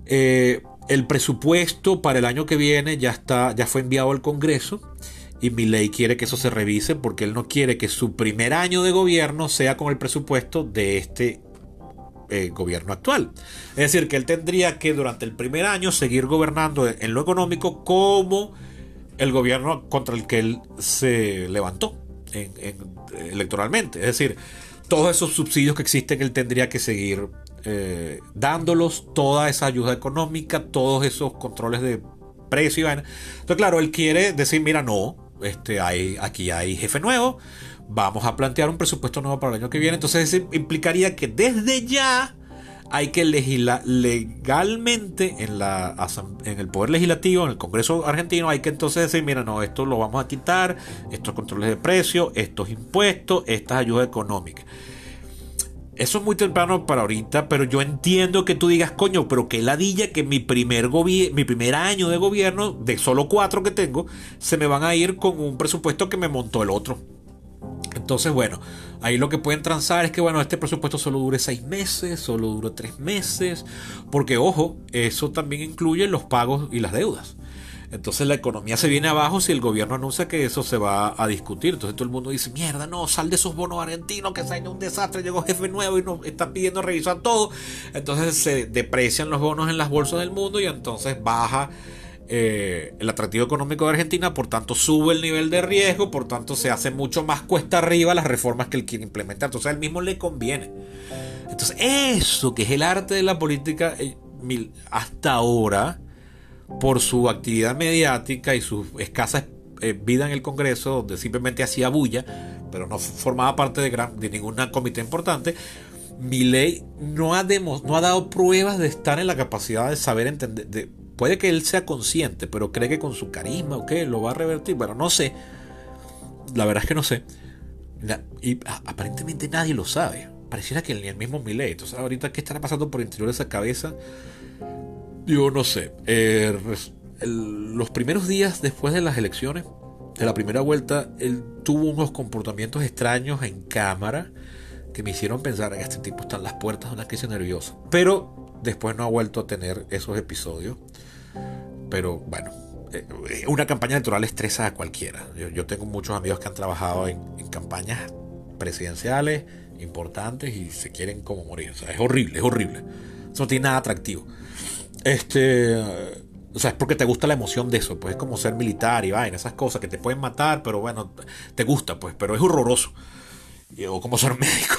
eh, el presupuesto para el año que viene ya está, ya fue enviado al Congreso y ley quiere que eso se revise porque él no quiere que su primer año de gobierno sea con el presupuesto de este eh, gobierno actual. Es decir, que él tendría que durante el primer año seguir gobernando en lo económico como el gobierno contra el que él se levantó electoralmente. Es decir, todos esos subsidios que existen, él tendría que seguir eh, dándolos, toda esa ayuda económica, todos esos controles de precio Entonces, claro, él quiere decir, mira, no, este, hay, aquí hay jefe nuevo, vamos a plantear un presupuesto nuevo para el año que viene. Entonces eso implicaría que desde ya hay que legislar legalmente en, la, en el Poder Legislativo, en el Congreso argentino, hay que entonces decir, mira, no, esto lo vamos a quitar, estos controles de precios, estos impuestos, estas ayudas económicas. Eso es muy temprano para ahorita, pero yo entiendo que tú digas, coño, pero qué ladilla que mi primer, mi primer año de gobierno, de solo cuatro que tengo, se me van a ir con un presupuesto que me montó el otro. Entonces, bueno, ahí lo que pueden transar es que, bueno, este presupuesto solo dure seis meses, solo dure tres meses, porque, ojo, eso también incluye los pagos y las deudas. Entonces la economía se viene abajo si el gobierno anuncia que eso se va a discutir. Entonces todo el mundo dice, mierda, no, sal de esos bonos argentinos que salen un desastre, llegó jefe nuevo y nos está pidiendo revisar todo. Entonces se deprecian los bonos en las bolsas del mundo y entonces baja eh, el atractivo económico de Argentina, por tanto sube el nivel de riesgo, por tanto se hace mucho más cuesta arriba las reformas que él quiere implementar. Entonces a él mismo le conviene. Entonces eso que es el arte de la política, eh, hasta ahora, por su actividad mediática y su escasa eh, vida en el Congreso, donde simplemente hacía bulla, pero no formaba parte de, gran, de ninguna comité importante, Milei no ha, no ha dado pruebas de estar en la capacidad de saber entender. puede que él sea consciente, pero cree que con su carisma o qué lo va a revertir. Bueno, no sé. La verdad es que no sé. y aparentemente nadie lo sabe. Pareciera que ni el mismo Milei. Entonces, ahorita, ¿qué estará pasando por el interior de esa cabeza? Yo no sé. Eh, los primeros días después de las elecciones, de la primera vuelta, él tuvo unos comportamientos extraños en cámara que me hicieron pensar que este tipo está en las puertas de una crisis nerviosa. Pero después no ha vuelto a tener esos episodios. Pero bueno, eh, una campaña electoral estresa a cualquiera. Yo, tengo muchos amigos que han trabajado en, campañas presidenciales importantes y se quieren como morir. O sea, es horrible, es horrible. Eso no tiene nada atractivo. Este. O sea, es porque te gusta la emoción de eso, pues es como ser militar y vaina, esas cosas que te pueden matar, pero bueno, te gusta, pues, pero es horroroso o como ser médico.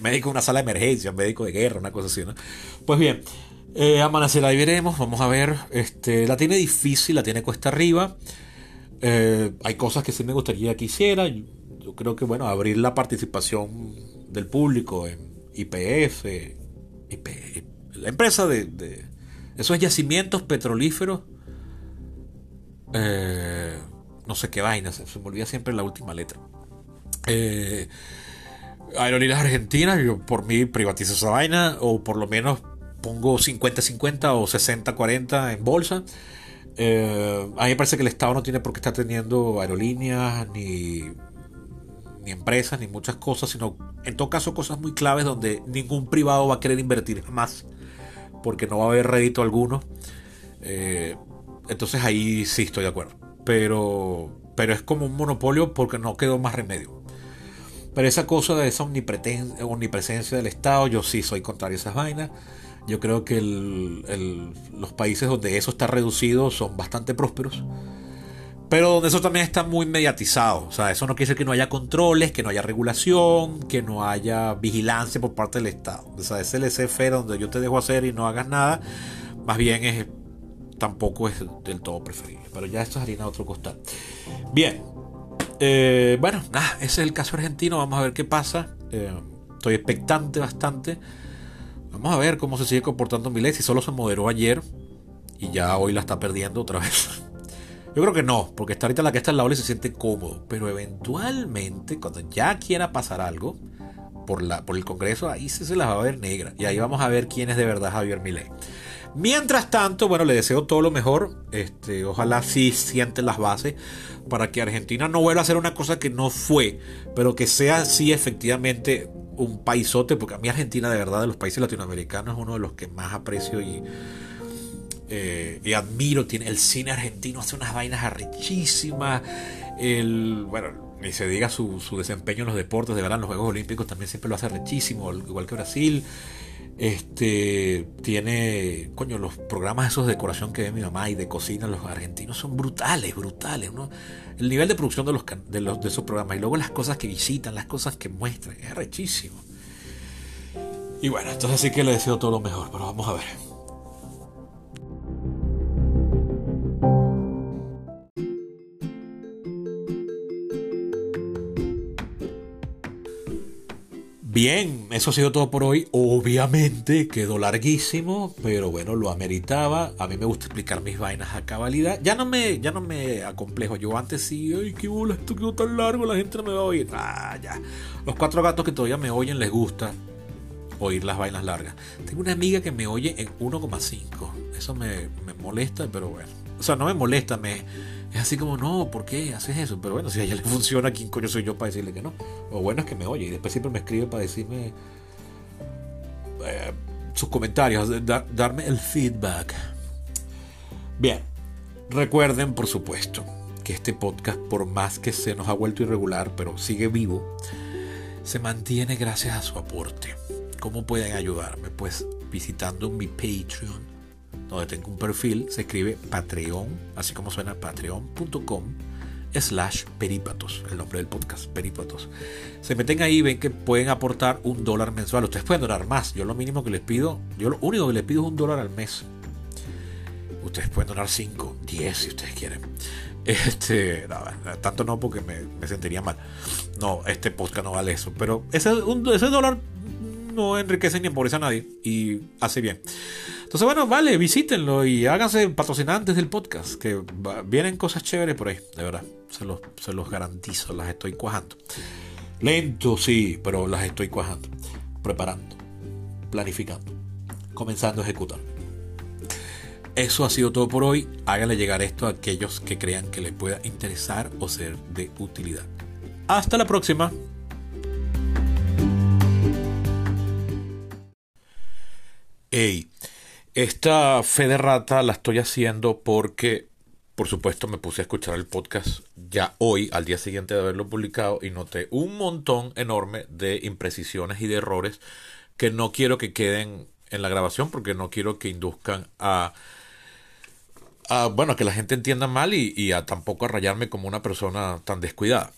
médico en una sala de emergencia, médico de guerra, una cosa así, ¿no? Pues bien, eh, amanecerá y veremos, vamos a ver. Este, la tiene difícil, la tiene cuesta arriba. Eh, hay cosas que sí me gustaría que hiciera. Yo, creo que, bueno, abrir la participación del público en IPF, la empresa de, esos yacimientos petrolíferos. Eh, no sé qué vaina, se, se me olvida siempre la última letra. Eh, aerolíneas argentinas, yo por mí privatizo esa vaina, o por lo menos pongo 50-50 o 60-40 en bolsa. Eh, a mí me parece que el Estado no tiene por qué estar teniendo aerolíneas, ni, ni empresas, ni muchas cosas, sino en todo caso cosas muy claves donde ningún privado va a querer invertir jamás, porque no va a haber rédito alguno. Eh, entonces ahí sí estoy de acuerdo. Pero, pero es como un monopolio porque no quedó más remedio. Pero esa cosa de esa omnipresencia del Estado, yo sí soy contrario a esas vainas. Yo creo que los países donde eso está reducido son bastante prósperos. Pero eso también está muy mediatizado. O sea, eso no quiere decir que no haya controles, que no haya regulación, que no haya vigilancia por parte del Estado. O sea, ese laissez donde yo te dejo hacer y no hagas nada, más bien es tampoco es del todo preferible. Pero ya esto es harina de otro costal. Bien, eh, bueno, ese es el caso argentino. Vamos a ver qué pasa. Eh, estoy expectante bastante. Vamos a ver cómo se sigue comportando Milei. Si solo se moderó ayer y ya hoy la está perdiendo otra vez. Yo creo que no, porque está ahorita la que está al lado y se siente cómodo. Pero eventualmente, cuando ya quiera pasar algo por, la, por el Congreso, ahí sí se las va a ver negra. Y ahí vamos a ver quién es de verdad Javier Milei. Mientras tanto, bueno, le deseo todo lo mejor. Este, ojalá sí sienten las bases para que Argentina no vuelva a hacer una cosa que no fue, pero que sea sí efectivamente un paisote, porque a mí Argentina de verdad de los países latinoamericanos es uno de los que más aprecio y, eh, y admiro. Tiene el cine argentino hace unas vainas arrechísimas. El, bueno, ni se diga su, su desempeño en los deportes, de verdad, en los Juegos Olímpicos también siempre lo hace arrechísimo, igual que Brasil. Este tiene, coño, los programas esos de decoración que ve mi mamá y de cocina, los argentinos son brutales, brutales. El nivel de producción de los, de los de esos programas y luego las cosas que visitan, las cosas que muestran, es rechísimo. Y bueno, entonces sí que le deseo todo lo mejor, pero vamos a ver. Bien, eso ha sido todo por hoy. Obviamente quedó larguísimo, pero bueno, lo ameritaba. A mí me gusta explicar mis vainas a cabalidad. Ya no me, ya no me acomplejo. Yo antes sí, ay, qué bola, esto quedó tan largo, la gente no me va a oír. Ah, ya. Los cuatro gatos que todavía me oyen les gusta oír las vainas largas. Tengo una amiga que me oye en 1,5. Eso me, me molesta, pero bueno. O sea, no me molesta, me es así como, no, ¿por qué haces eso? Pero bueno, si a ella le funciona, ¿quién coño soy yo para decirle que no? O bueno es que me oye y después siempre me escribe para decirme eh, sus comentarios, darme el feedback. Bien, recuerden, por supuesto, que este podcast, por más que se nos ha vuelto irregular, pero sigue vivo, se mantiene gracias a su aporte. ¿Cómo pueden ayudarme? Pues visitando mi Patreon donde tengo un perfil, se escribe Patreon, así como suena patreon.com slash peripatos, el nombre del podcast, peripatos. Se meten ahí y ven que pueden aportar un dólar mensual. Ustedes pueden donar más. Yo lo mínimo que les pido, yo lo único que les pido es un dólar al mes. Ustedes pueden donar 5, 10 si ustedes quieren. Este, tanto no porque me, sentiría mal. No, este podcast no vale eso. Pero ese, ese dólar no enriquece ni empobrece a nadie y hace bien. Entonces, bueno, vale, visítenlo y háganse patrocinantes del podcast, que vienen cosas chéveres por ahí, de verdad. Se los, se los garantizo, las estoy cuajando. Lento, sí, pero las estoy cuajando, preparando, planificando, comenzando a ejecutar. Eso ha sido todo por hoy. Háganle llegar esto a aquellos que crean que les pueda interesar o ser de utilidad. Hasta la próxima. Hey, esta fe de rata la estoy haciendo porque, por supuesto, me puse a escuchar el podcast ya hoy, al día siguiente de haberlo publicado, y noté un montón enorme de imprecisiones y de errores que no quiero que queden en la grabación porque no quiero que induzcan a a, bueno, que la gente entienda mal y, y a tampoco a rayarme como una persona tan descuidada.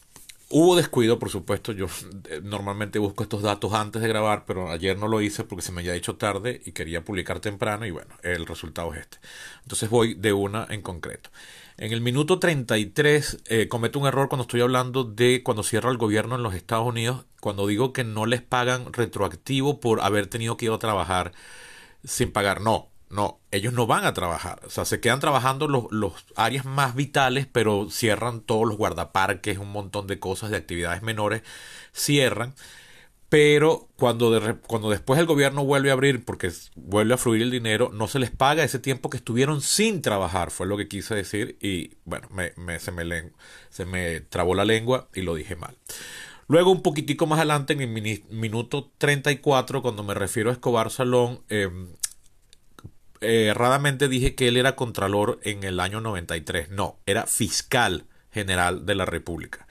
Hubo descuido, por supuesto. Yo eh, normalmente busco estos datos antes de grabar, pero ayer no lo hice porque se me había hecho tarde y quería publicar temprano y bueno, el resultado es este. Entonces voy de una en concreto. En el minuto 33 eh, cometo un error cuando estoy hablando de cuando cierra el gobierno en los Estados Unidos, cuando digo que no les pagan retroactivo por haber tenido que ir a trabajar sin pagar. No, no, ellos no van a trabajar. O sea, se quedan trabajando los, los, áreas más vitales, pero cierran todos los guardaparques, un montón de cosas, de actividades menores, cierran. Pero cuando, de, cuando después el gobierno vuelve a abrir, porque vuelve a fluir el dinero, no se les paga ese tiempo que estuvieron sin trabajar, fue lo que quise decir. Y bueno, me, me, se, me, se me trabó la lengua y lo dije mal. Luego, un poquitico más adelante, en el minuto 34, cuando me refiero a Escobar Salón, eh, erradamente dije que él era contralor en el año 93. No, era fiscal general de la República.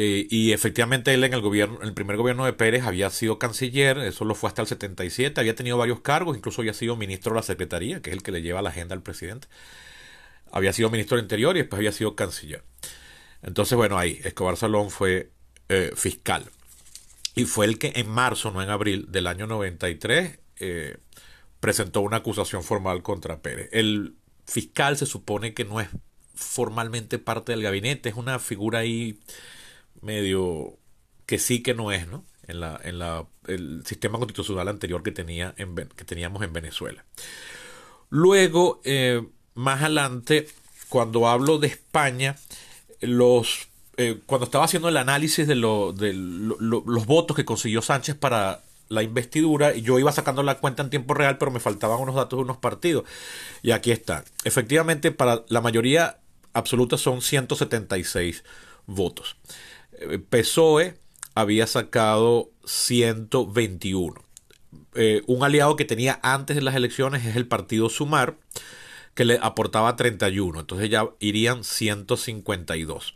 Eh, y efectivamente él en el gobierno, el primer gobierno de Pérez había sido canciller, eso lo fue hasta el 77, había tenido varios cargos, incluso había sido ministro de la Secretaría, que es el que le lleva la agenda al presidente. Había sido ministro del Interior y después había sido canciller. Entonces, bueno, ahí, Escobar Salón fue eh, fiscal. Y fue el que en marzo, no en abril, del año 93, eh, presentó una acusación formal contra Pérez. El fiscal se supone que no es formalmente parte del gabinete, es una figura ahí medio que sí que no es, ¿no? En la, en la el sistema constitucional anterior que tenía en, que teníamos en Venezuela. Luego, eh, más adelante, cuando hablo de España, los eh, cuando estaba haciendo el análisis de, de los votos que consiguió Sánchez para la investidura y yo iba sacando la cuenta en tiempo real, pero me faltaban unos datos de unos partidos. Y aquí está. Efectivamente, para la mayoría absoluta son 176 votos. Eh, PSOE había sacado 121. Eh, un aliado que tenía antes de las elecciones es el partido Sumar, que le aportaba 31. Entonces ya irían 152.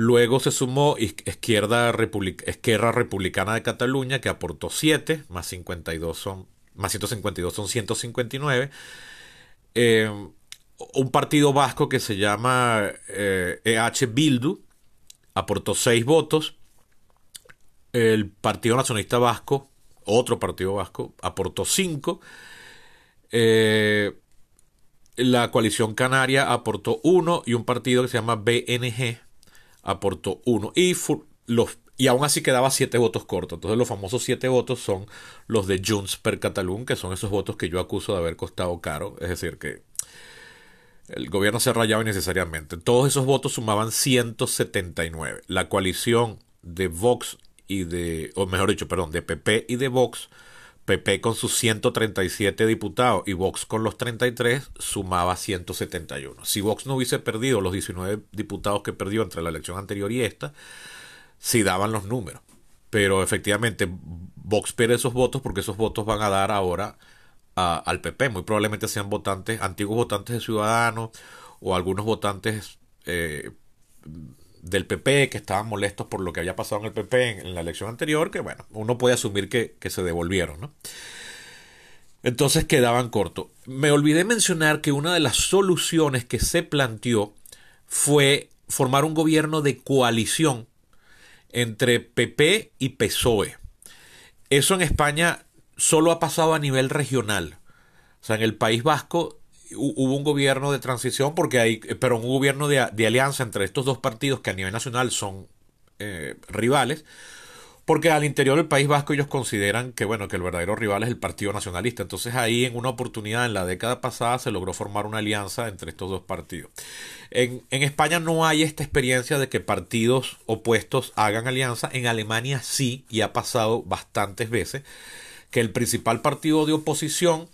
Luego se sumó Izquierda, Republicana de Cataluña, que aportó 7, más 52 son, más 152 son 159. Eh, un partido vasco que se llama EH e Bildu aportó 6 votos. El Partido Nacionalista Vasco, otro partido vasco, aportó 5. Eh, la coalición canaria aportó 1 y un partido que se llama BNG aportó uno. Y, los, y aún así quedaba siete votos cortos. Entonces los famosos siete votos son los de Junts per Catalunya, que son esos votos que yo acuso de haber costado caro. Es decir, que el gobierno se ha rayado innecesariamente. Todos esos votos sumaban 179. La coalición de Vox y de, o mejor dicho, perdón, de PP y de Vox, PP con sus 137 diputados y Vox con los 33 sumaba 171. Si Vox no hubiese perdido los 19 diputados que perdió entre la elección anterior y esta, sí daban los números. Pero efectivamente Vox pierde esos votos porque esos votos van a dar ahora al PP. Muy probablemente sean votantes, antiguos votantes de Ciudadanos o algunos votantes eh, del PP que estaban molestos por lo que había pasado en el PP en, la elección anterior, que bueno, uno puede asumir que, se devolvieron, ¿no? Entonces quedaban cortos. Me olvidé mencionar que una de las soluciones que se planteó fue formar un gobierno de coalición entre PP y PSOE. Eso en España solo ha pasado a nivel regional. O sea, en el País Vasco hubo un gobierno de transición porque hay, pero un gobierno de, alianza entre estos dos partidos que a nivel nacional son eh, rivales, porque al interior del País Vasco ellos consideran que bueno que el verdadero rival es el Partido Nacionalista. Entonces ahí en una oportunidad en la década pasada se logró formar una alianza entre estos dos partidos. En, en España no hay esta experiencia de que partidos opuestos hagan alianza. En Alemania sí, y ha pasado bastantes veces, que el principal partido de oposición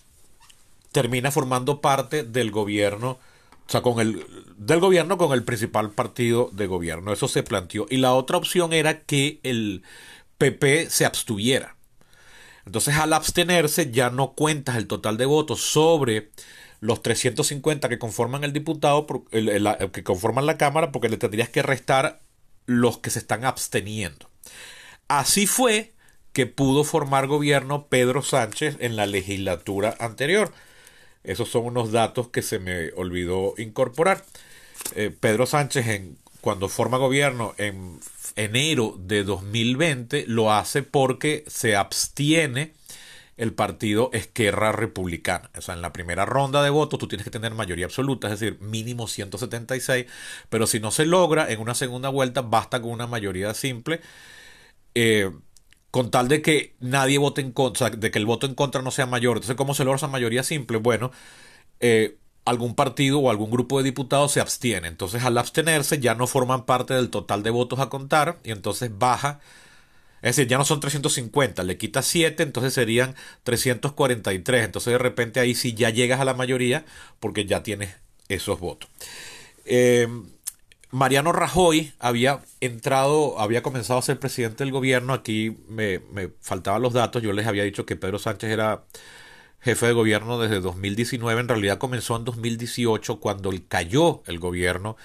termina formando parte del gobierno o sea, con el del gobierno con el principal partido de gobierno. Eso se planteó. Y la otra opción era que el PP se abstuviera. Entonces al abstenerse ya no cuentas el total de votos sobre los 350 que conforman el diputado, que conforman la Cámara, porque le tendrías que restar los que se están absteniendo. Así fue que pudo formar gobierno Pedro Sánchez en la legislatura anterior. Esos son unos datos que se me olvidó incorporar. Eh, Pedro Sánchez, en, cuando forma gobierno en enero de 2020 lo hace porque se abstiene el partido Esquerra Republicana. O sea, en la primera ronda de votos tú tienes que tener mayoría absoluta, es decir, mínimo 176, pero si no se logra en una segunda vuelta, basta con una mayoría simple. Eh, con tal de que nadie vote en contra, de que el voto en contra no sea mayor. Entonces, ¿cómo se logra esa mayoría simple? Bueno, eh, algún partido o algún grupo de diputados se abstiene. Entonces al abstenerse ya no forman parte del total de votos a contar y entonces baja. Es decir, ya no son 350, le quita 7, entonces serían 343. Entonces de repente ahí sí ya llegas a la mayoría porque ya tienes esos votos. Eh, Mariano Rajoy había entrado, había comenzado a ser presidente del gobierno. Aquí me, faltaban los datos. Yo les había dicho que Pedro Sánchez era jefe de gobierno desde 2019, en realidad comenzó en 2018 cuando cayó el gobierno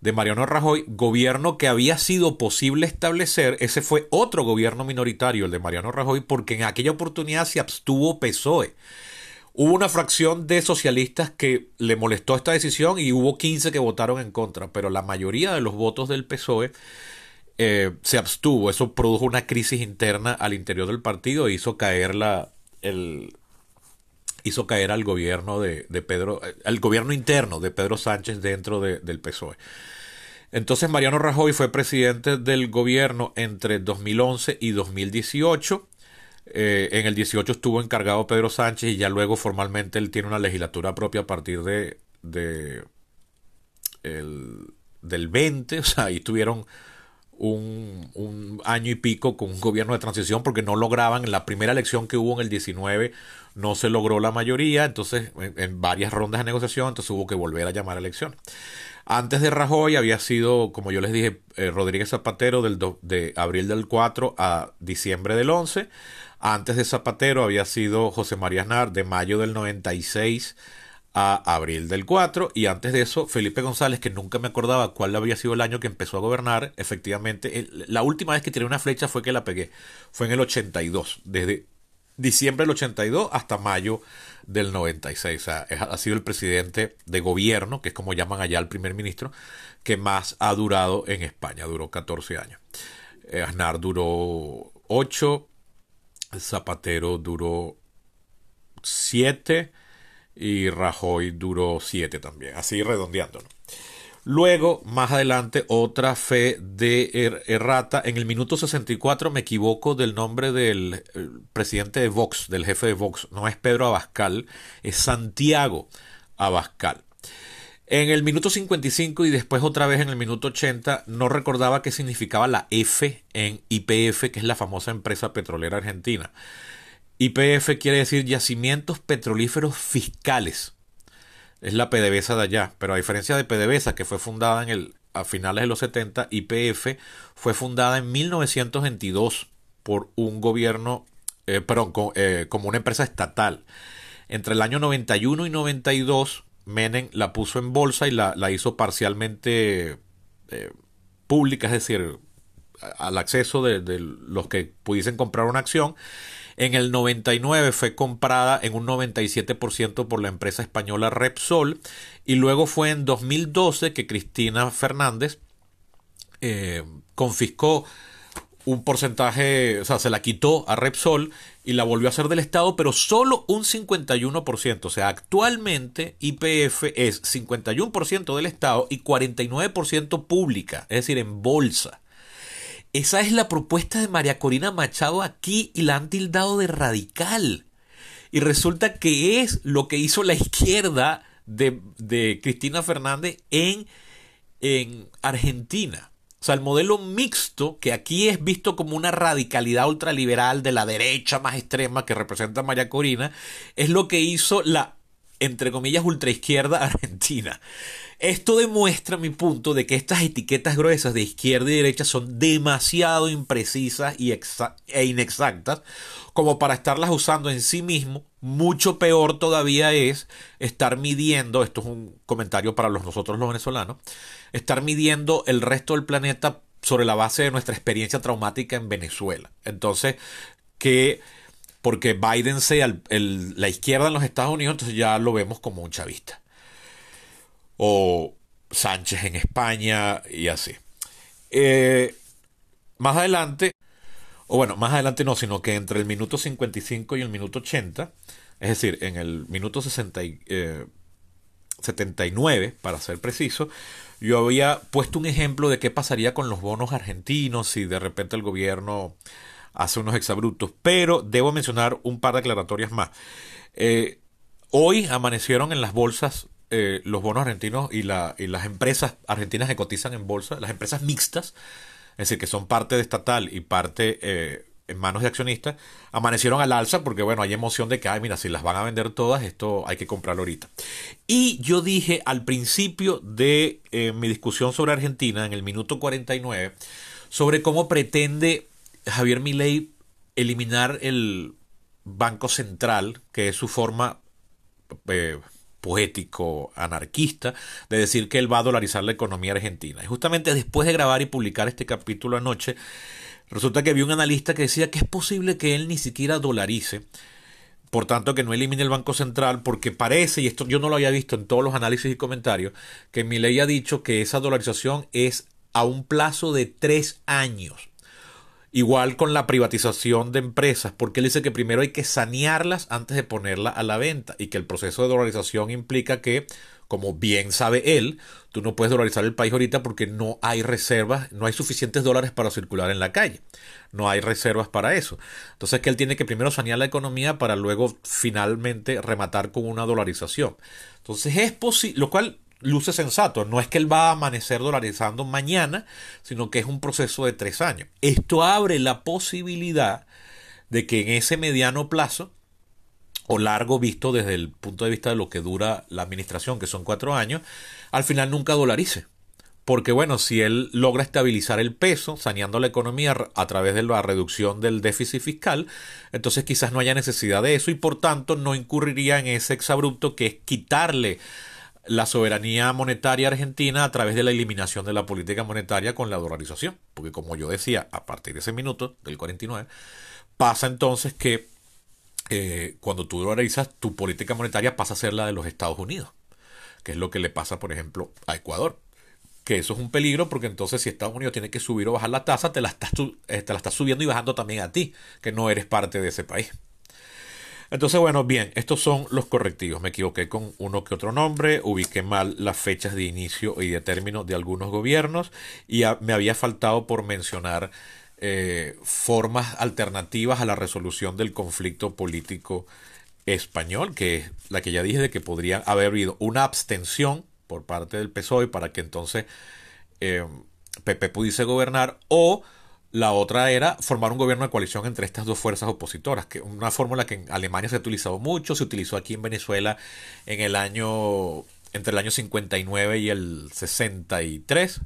de Mariano Rajoy, gobierno que había sido posible establecer, ese fue otro gobierno minoritario, el de Mariano Rajoy, porque en aquella oportunidad se abstuvo PSOE. Hubo una fracción de socialistas que le molestó esta decisión y hubo 15 que votaron en contra, pero la mayoría de los votos del PSOE eh, se abstuvo. Eso produjo una crisis interna al interior del partido e hizo caer la, el, hizo caer al gobierno de, Pedro, al gobierno interno de Pedro Sánchez dentro del PSOE. Entonces Mariano Rajoy fue presidente del gobierno entre 2011 y 2018. Eh, en el 18 estuvo encargado Pedro Sánchez y ya luego formalmente él tiene una legislatura propia a partir de, de del 20, o sea, ahí tuvieron un, un, año y pico con un gobierno de transición porque no lograban, en la primera elección que hubo en el 19 no se logró la mayoría, entonces en, varias rondas de negociación, entonces hubo que volver a llamar a elección. Antes de Rajoy había sido, como yo les dije, eh, Rodríguez Zapatero del de abril del 4 a diciembre del 11. Antes de Zapatero había sido José María Aznar de mayo del 96 a abril del 4 y antes de eso Felipe González que nunca me acordaba cuál había sido el año que empezó a gobernar efectivamente la última vez que tiré una flecha fue que la pegué fue en el 82 desde diciembre del 82 hasta mayo del 96. O sea, ha sido el presidente de gobierno, que es como llaman allá al primer ministro, que más ha durado en España. Duró 14 años. Eh, Aznar duró 8, Zapatero duró 7 y Rajoy duró 7 también. Así redondeándolo. Luego, más adelante, otra fe de er-, errata. En el minuto 64 me equivoco del nombre del presidente de Vox, del jefe de Vox. No es Pedro Abascal, es Santiago Abascal. En el minuto 55 y después otra vez en el minuto 80 no recordaba qué significaba la F en IPF, que es la famosa empresa petrolera argentina. IPF quiere decir yacimientos petrolíferos fiscales es la PDVSA de allá. Pero a diferencia de PDVSA, que fue fundada en el, a finales de los 70, IPF fue fundada en 1922 por un gobierno, eh, perdón, eh, como una empresa estatal. Entre el año 91 y 92, Menem la puso en bolsa y la, la hizo parcialmente eh, pública, es decir, al acceso de, de, los que pudiesen comprar una acción. En el 99 fue comprada en un 97% por la empresa española Repsol. Y luego fue en 2012 que Cristina Fernández eh, confiscó un porcentaje, o sea, se la quitó a Repsol y la volvió a hacer del Estado, pero solo un 51%. O sea, actualmente IPF es 51% del Estado y 49% pública, es decir, en bolsa. Esa es la propuesta de María Corina Machado aquí y la han tildado de radical. Y resulta que es lo que hizo la izquierda de, de Cristina Fernández en, en Argentina. O sea, el modelo mixto, que aquí es visto como una radicalidad ultraliberal de la derecha más extrema que representa María Corina, es lo que hizo la, entre comillas, ultraizquierda argentina. Esto demuestra mi punto de que estas etiquetas gruesas de izquierda y derecha son demasiado imprecisas y e inexactas como para estarlas usando en sí mismo. Mucho peor todavía es estar midiendo, esto es un comentario para los, nosotros los venezolanos, estar midiendo el resto del planeta sobre la base de nuestra experiencia traumática en Venezuela. Entonces, que porque Biden sea la izquierda en los Estados Unidos, entonces ya lo vemos como un chavista. O Sánchez en España y así. Eh, más adelante, o bueno, más adelante no, sino que entre el minuto 55 y el minuto 80, es decir, en el minuto 60 79, eh, para ser preciso, yo había puesto un ejemplo de qué pasaría con los bonos argentinos si de repente el gobierno hace unos exabruptos, pero debo mencionar un par de aclaratorias más. Eh, hoy amanecieron en las bolsas eh, los bonos argentinos y, la, y las empresas argentinas que cotizan en bolsa, las empresas mixtas, es decir, que son parte de estatal y parte eh, en manos de accionistas, amanecieron al alza porque, bueno, hay emoción de que, ay, mira, si las van a vender todas, esto hay que comprarlo ahorita. Y yo dije al principio de mi discusión sobre Argentina, en el minuto 49, sobre cómo pretende Javier Milei eliminar el Banco Central, que es su forma eh, poético, anarquista, de decir que él va a dolarizar la economía argentina. Y justamente después de grabar y publicar este capítulo anoche, Resulta que vi un analista que decía que es posible que él ni siquiera dolarice, por tanto que no elimine el Banco Central, porque parece, y esto yo no lo había visto en todos los análisis y comentarios, que ley ha dicho que esa dolarización es a un plazo de tres años. Igual con la privatización de empresas, porque él dice que primero hay que sanearlas antes de ponerla a la venta y que el proceso de dolarización implica que como bien sabe él, tú no puedes dolarizar el país ahorita porque no hay reservas, no hay suficientes dólares para circular en la calle. No hay reservas para eso. Entonces que él tiene que primero sanear la economía para luego finalmente rematar con una dolarización. Entonces es posible, lo cual luce sensato. No es que él va a amanecer dolarizando mañana, sino que es un proceso de tres años. Esto abre la posibilidad de que en ese mediano plazo o largo visto desde el punto de vista de lo que dura la administración, que son cuatro años, al final nunca dolarice. Porque bueno, si él logra estabilizar el peso, saneando la economía a través de la reducción del déficit fiscal, entonces quizás no haya necesidad de eso y por tanto no incurriría en ese exabrupto que es quitarle la soberanía monetaria argentina a través de la eliminación de la política monetaria con la dolarización. Porque como yo decía, a partir de ese minuto, del 49, pasa entonces que eh, cuando tú dolarizas, tu política monetaria pasa a ser la de los Estados Unidos, que es lo que le pasa, por ejemplo, a Ecuador. Que eso es un peligro porque entonces si Estados Unidos tiene que subir o bajar la tasa, te la estás, eh, te la estás subiendo y bajando también a ti, que no eres parte de ese país. Entonces, bueno, bien, estos son los correctivos. Me equivoqué con uno que otro nombre, ubiqué mal las fechas de inicio y de término de algunos gobiernos y me había faltado por mencionar eh, formas alternativas a la resolución del conflicto político español, que es la que ya dije de que podría haber habido una abstención por parte del PSOE para que entonces eh, PP pudiese gobernar o la otra era formar un gobierno de coalición entre estas dos fuerzas opositoras, que una fórmula que en Alemania se ha utilizado mucho, se utilizó aquí en Venezuela en el año entre el año 59 y el 63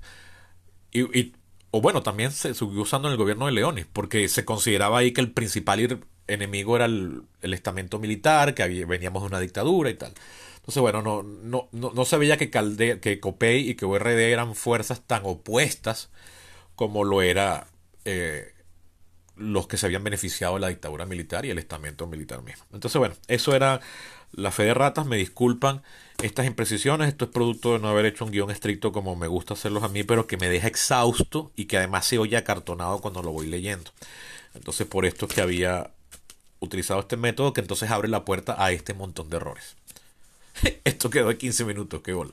y, y o bueno, también se siguió usando en el gobierno de Leones, porque se consideraba ahí que el principal enemigo era el, estamento militar, que veníamos de una dictadura y tal. Entonces, bueno, no, no, no, se veía que, Calde, que y que URD eran fuerzas tan opuestas como lo era eh, los que se habían beneficiado de la dictadura militar y el estamento militar mismo. Entonces, bueno, eso era la fe de ratas, me disculpan estas imprecisiones, esto es producto de no haber hecho un guion estricto como me gusta hacerlos a mí, pero que me deja exhausto y que además se oye acartonado cuando lo voy leyendo. Entonces, por esto es que había utilizado este método que entonces abre la puerta a este montón de errores. Esto quedó de 15 minutos, qué bola.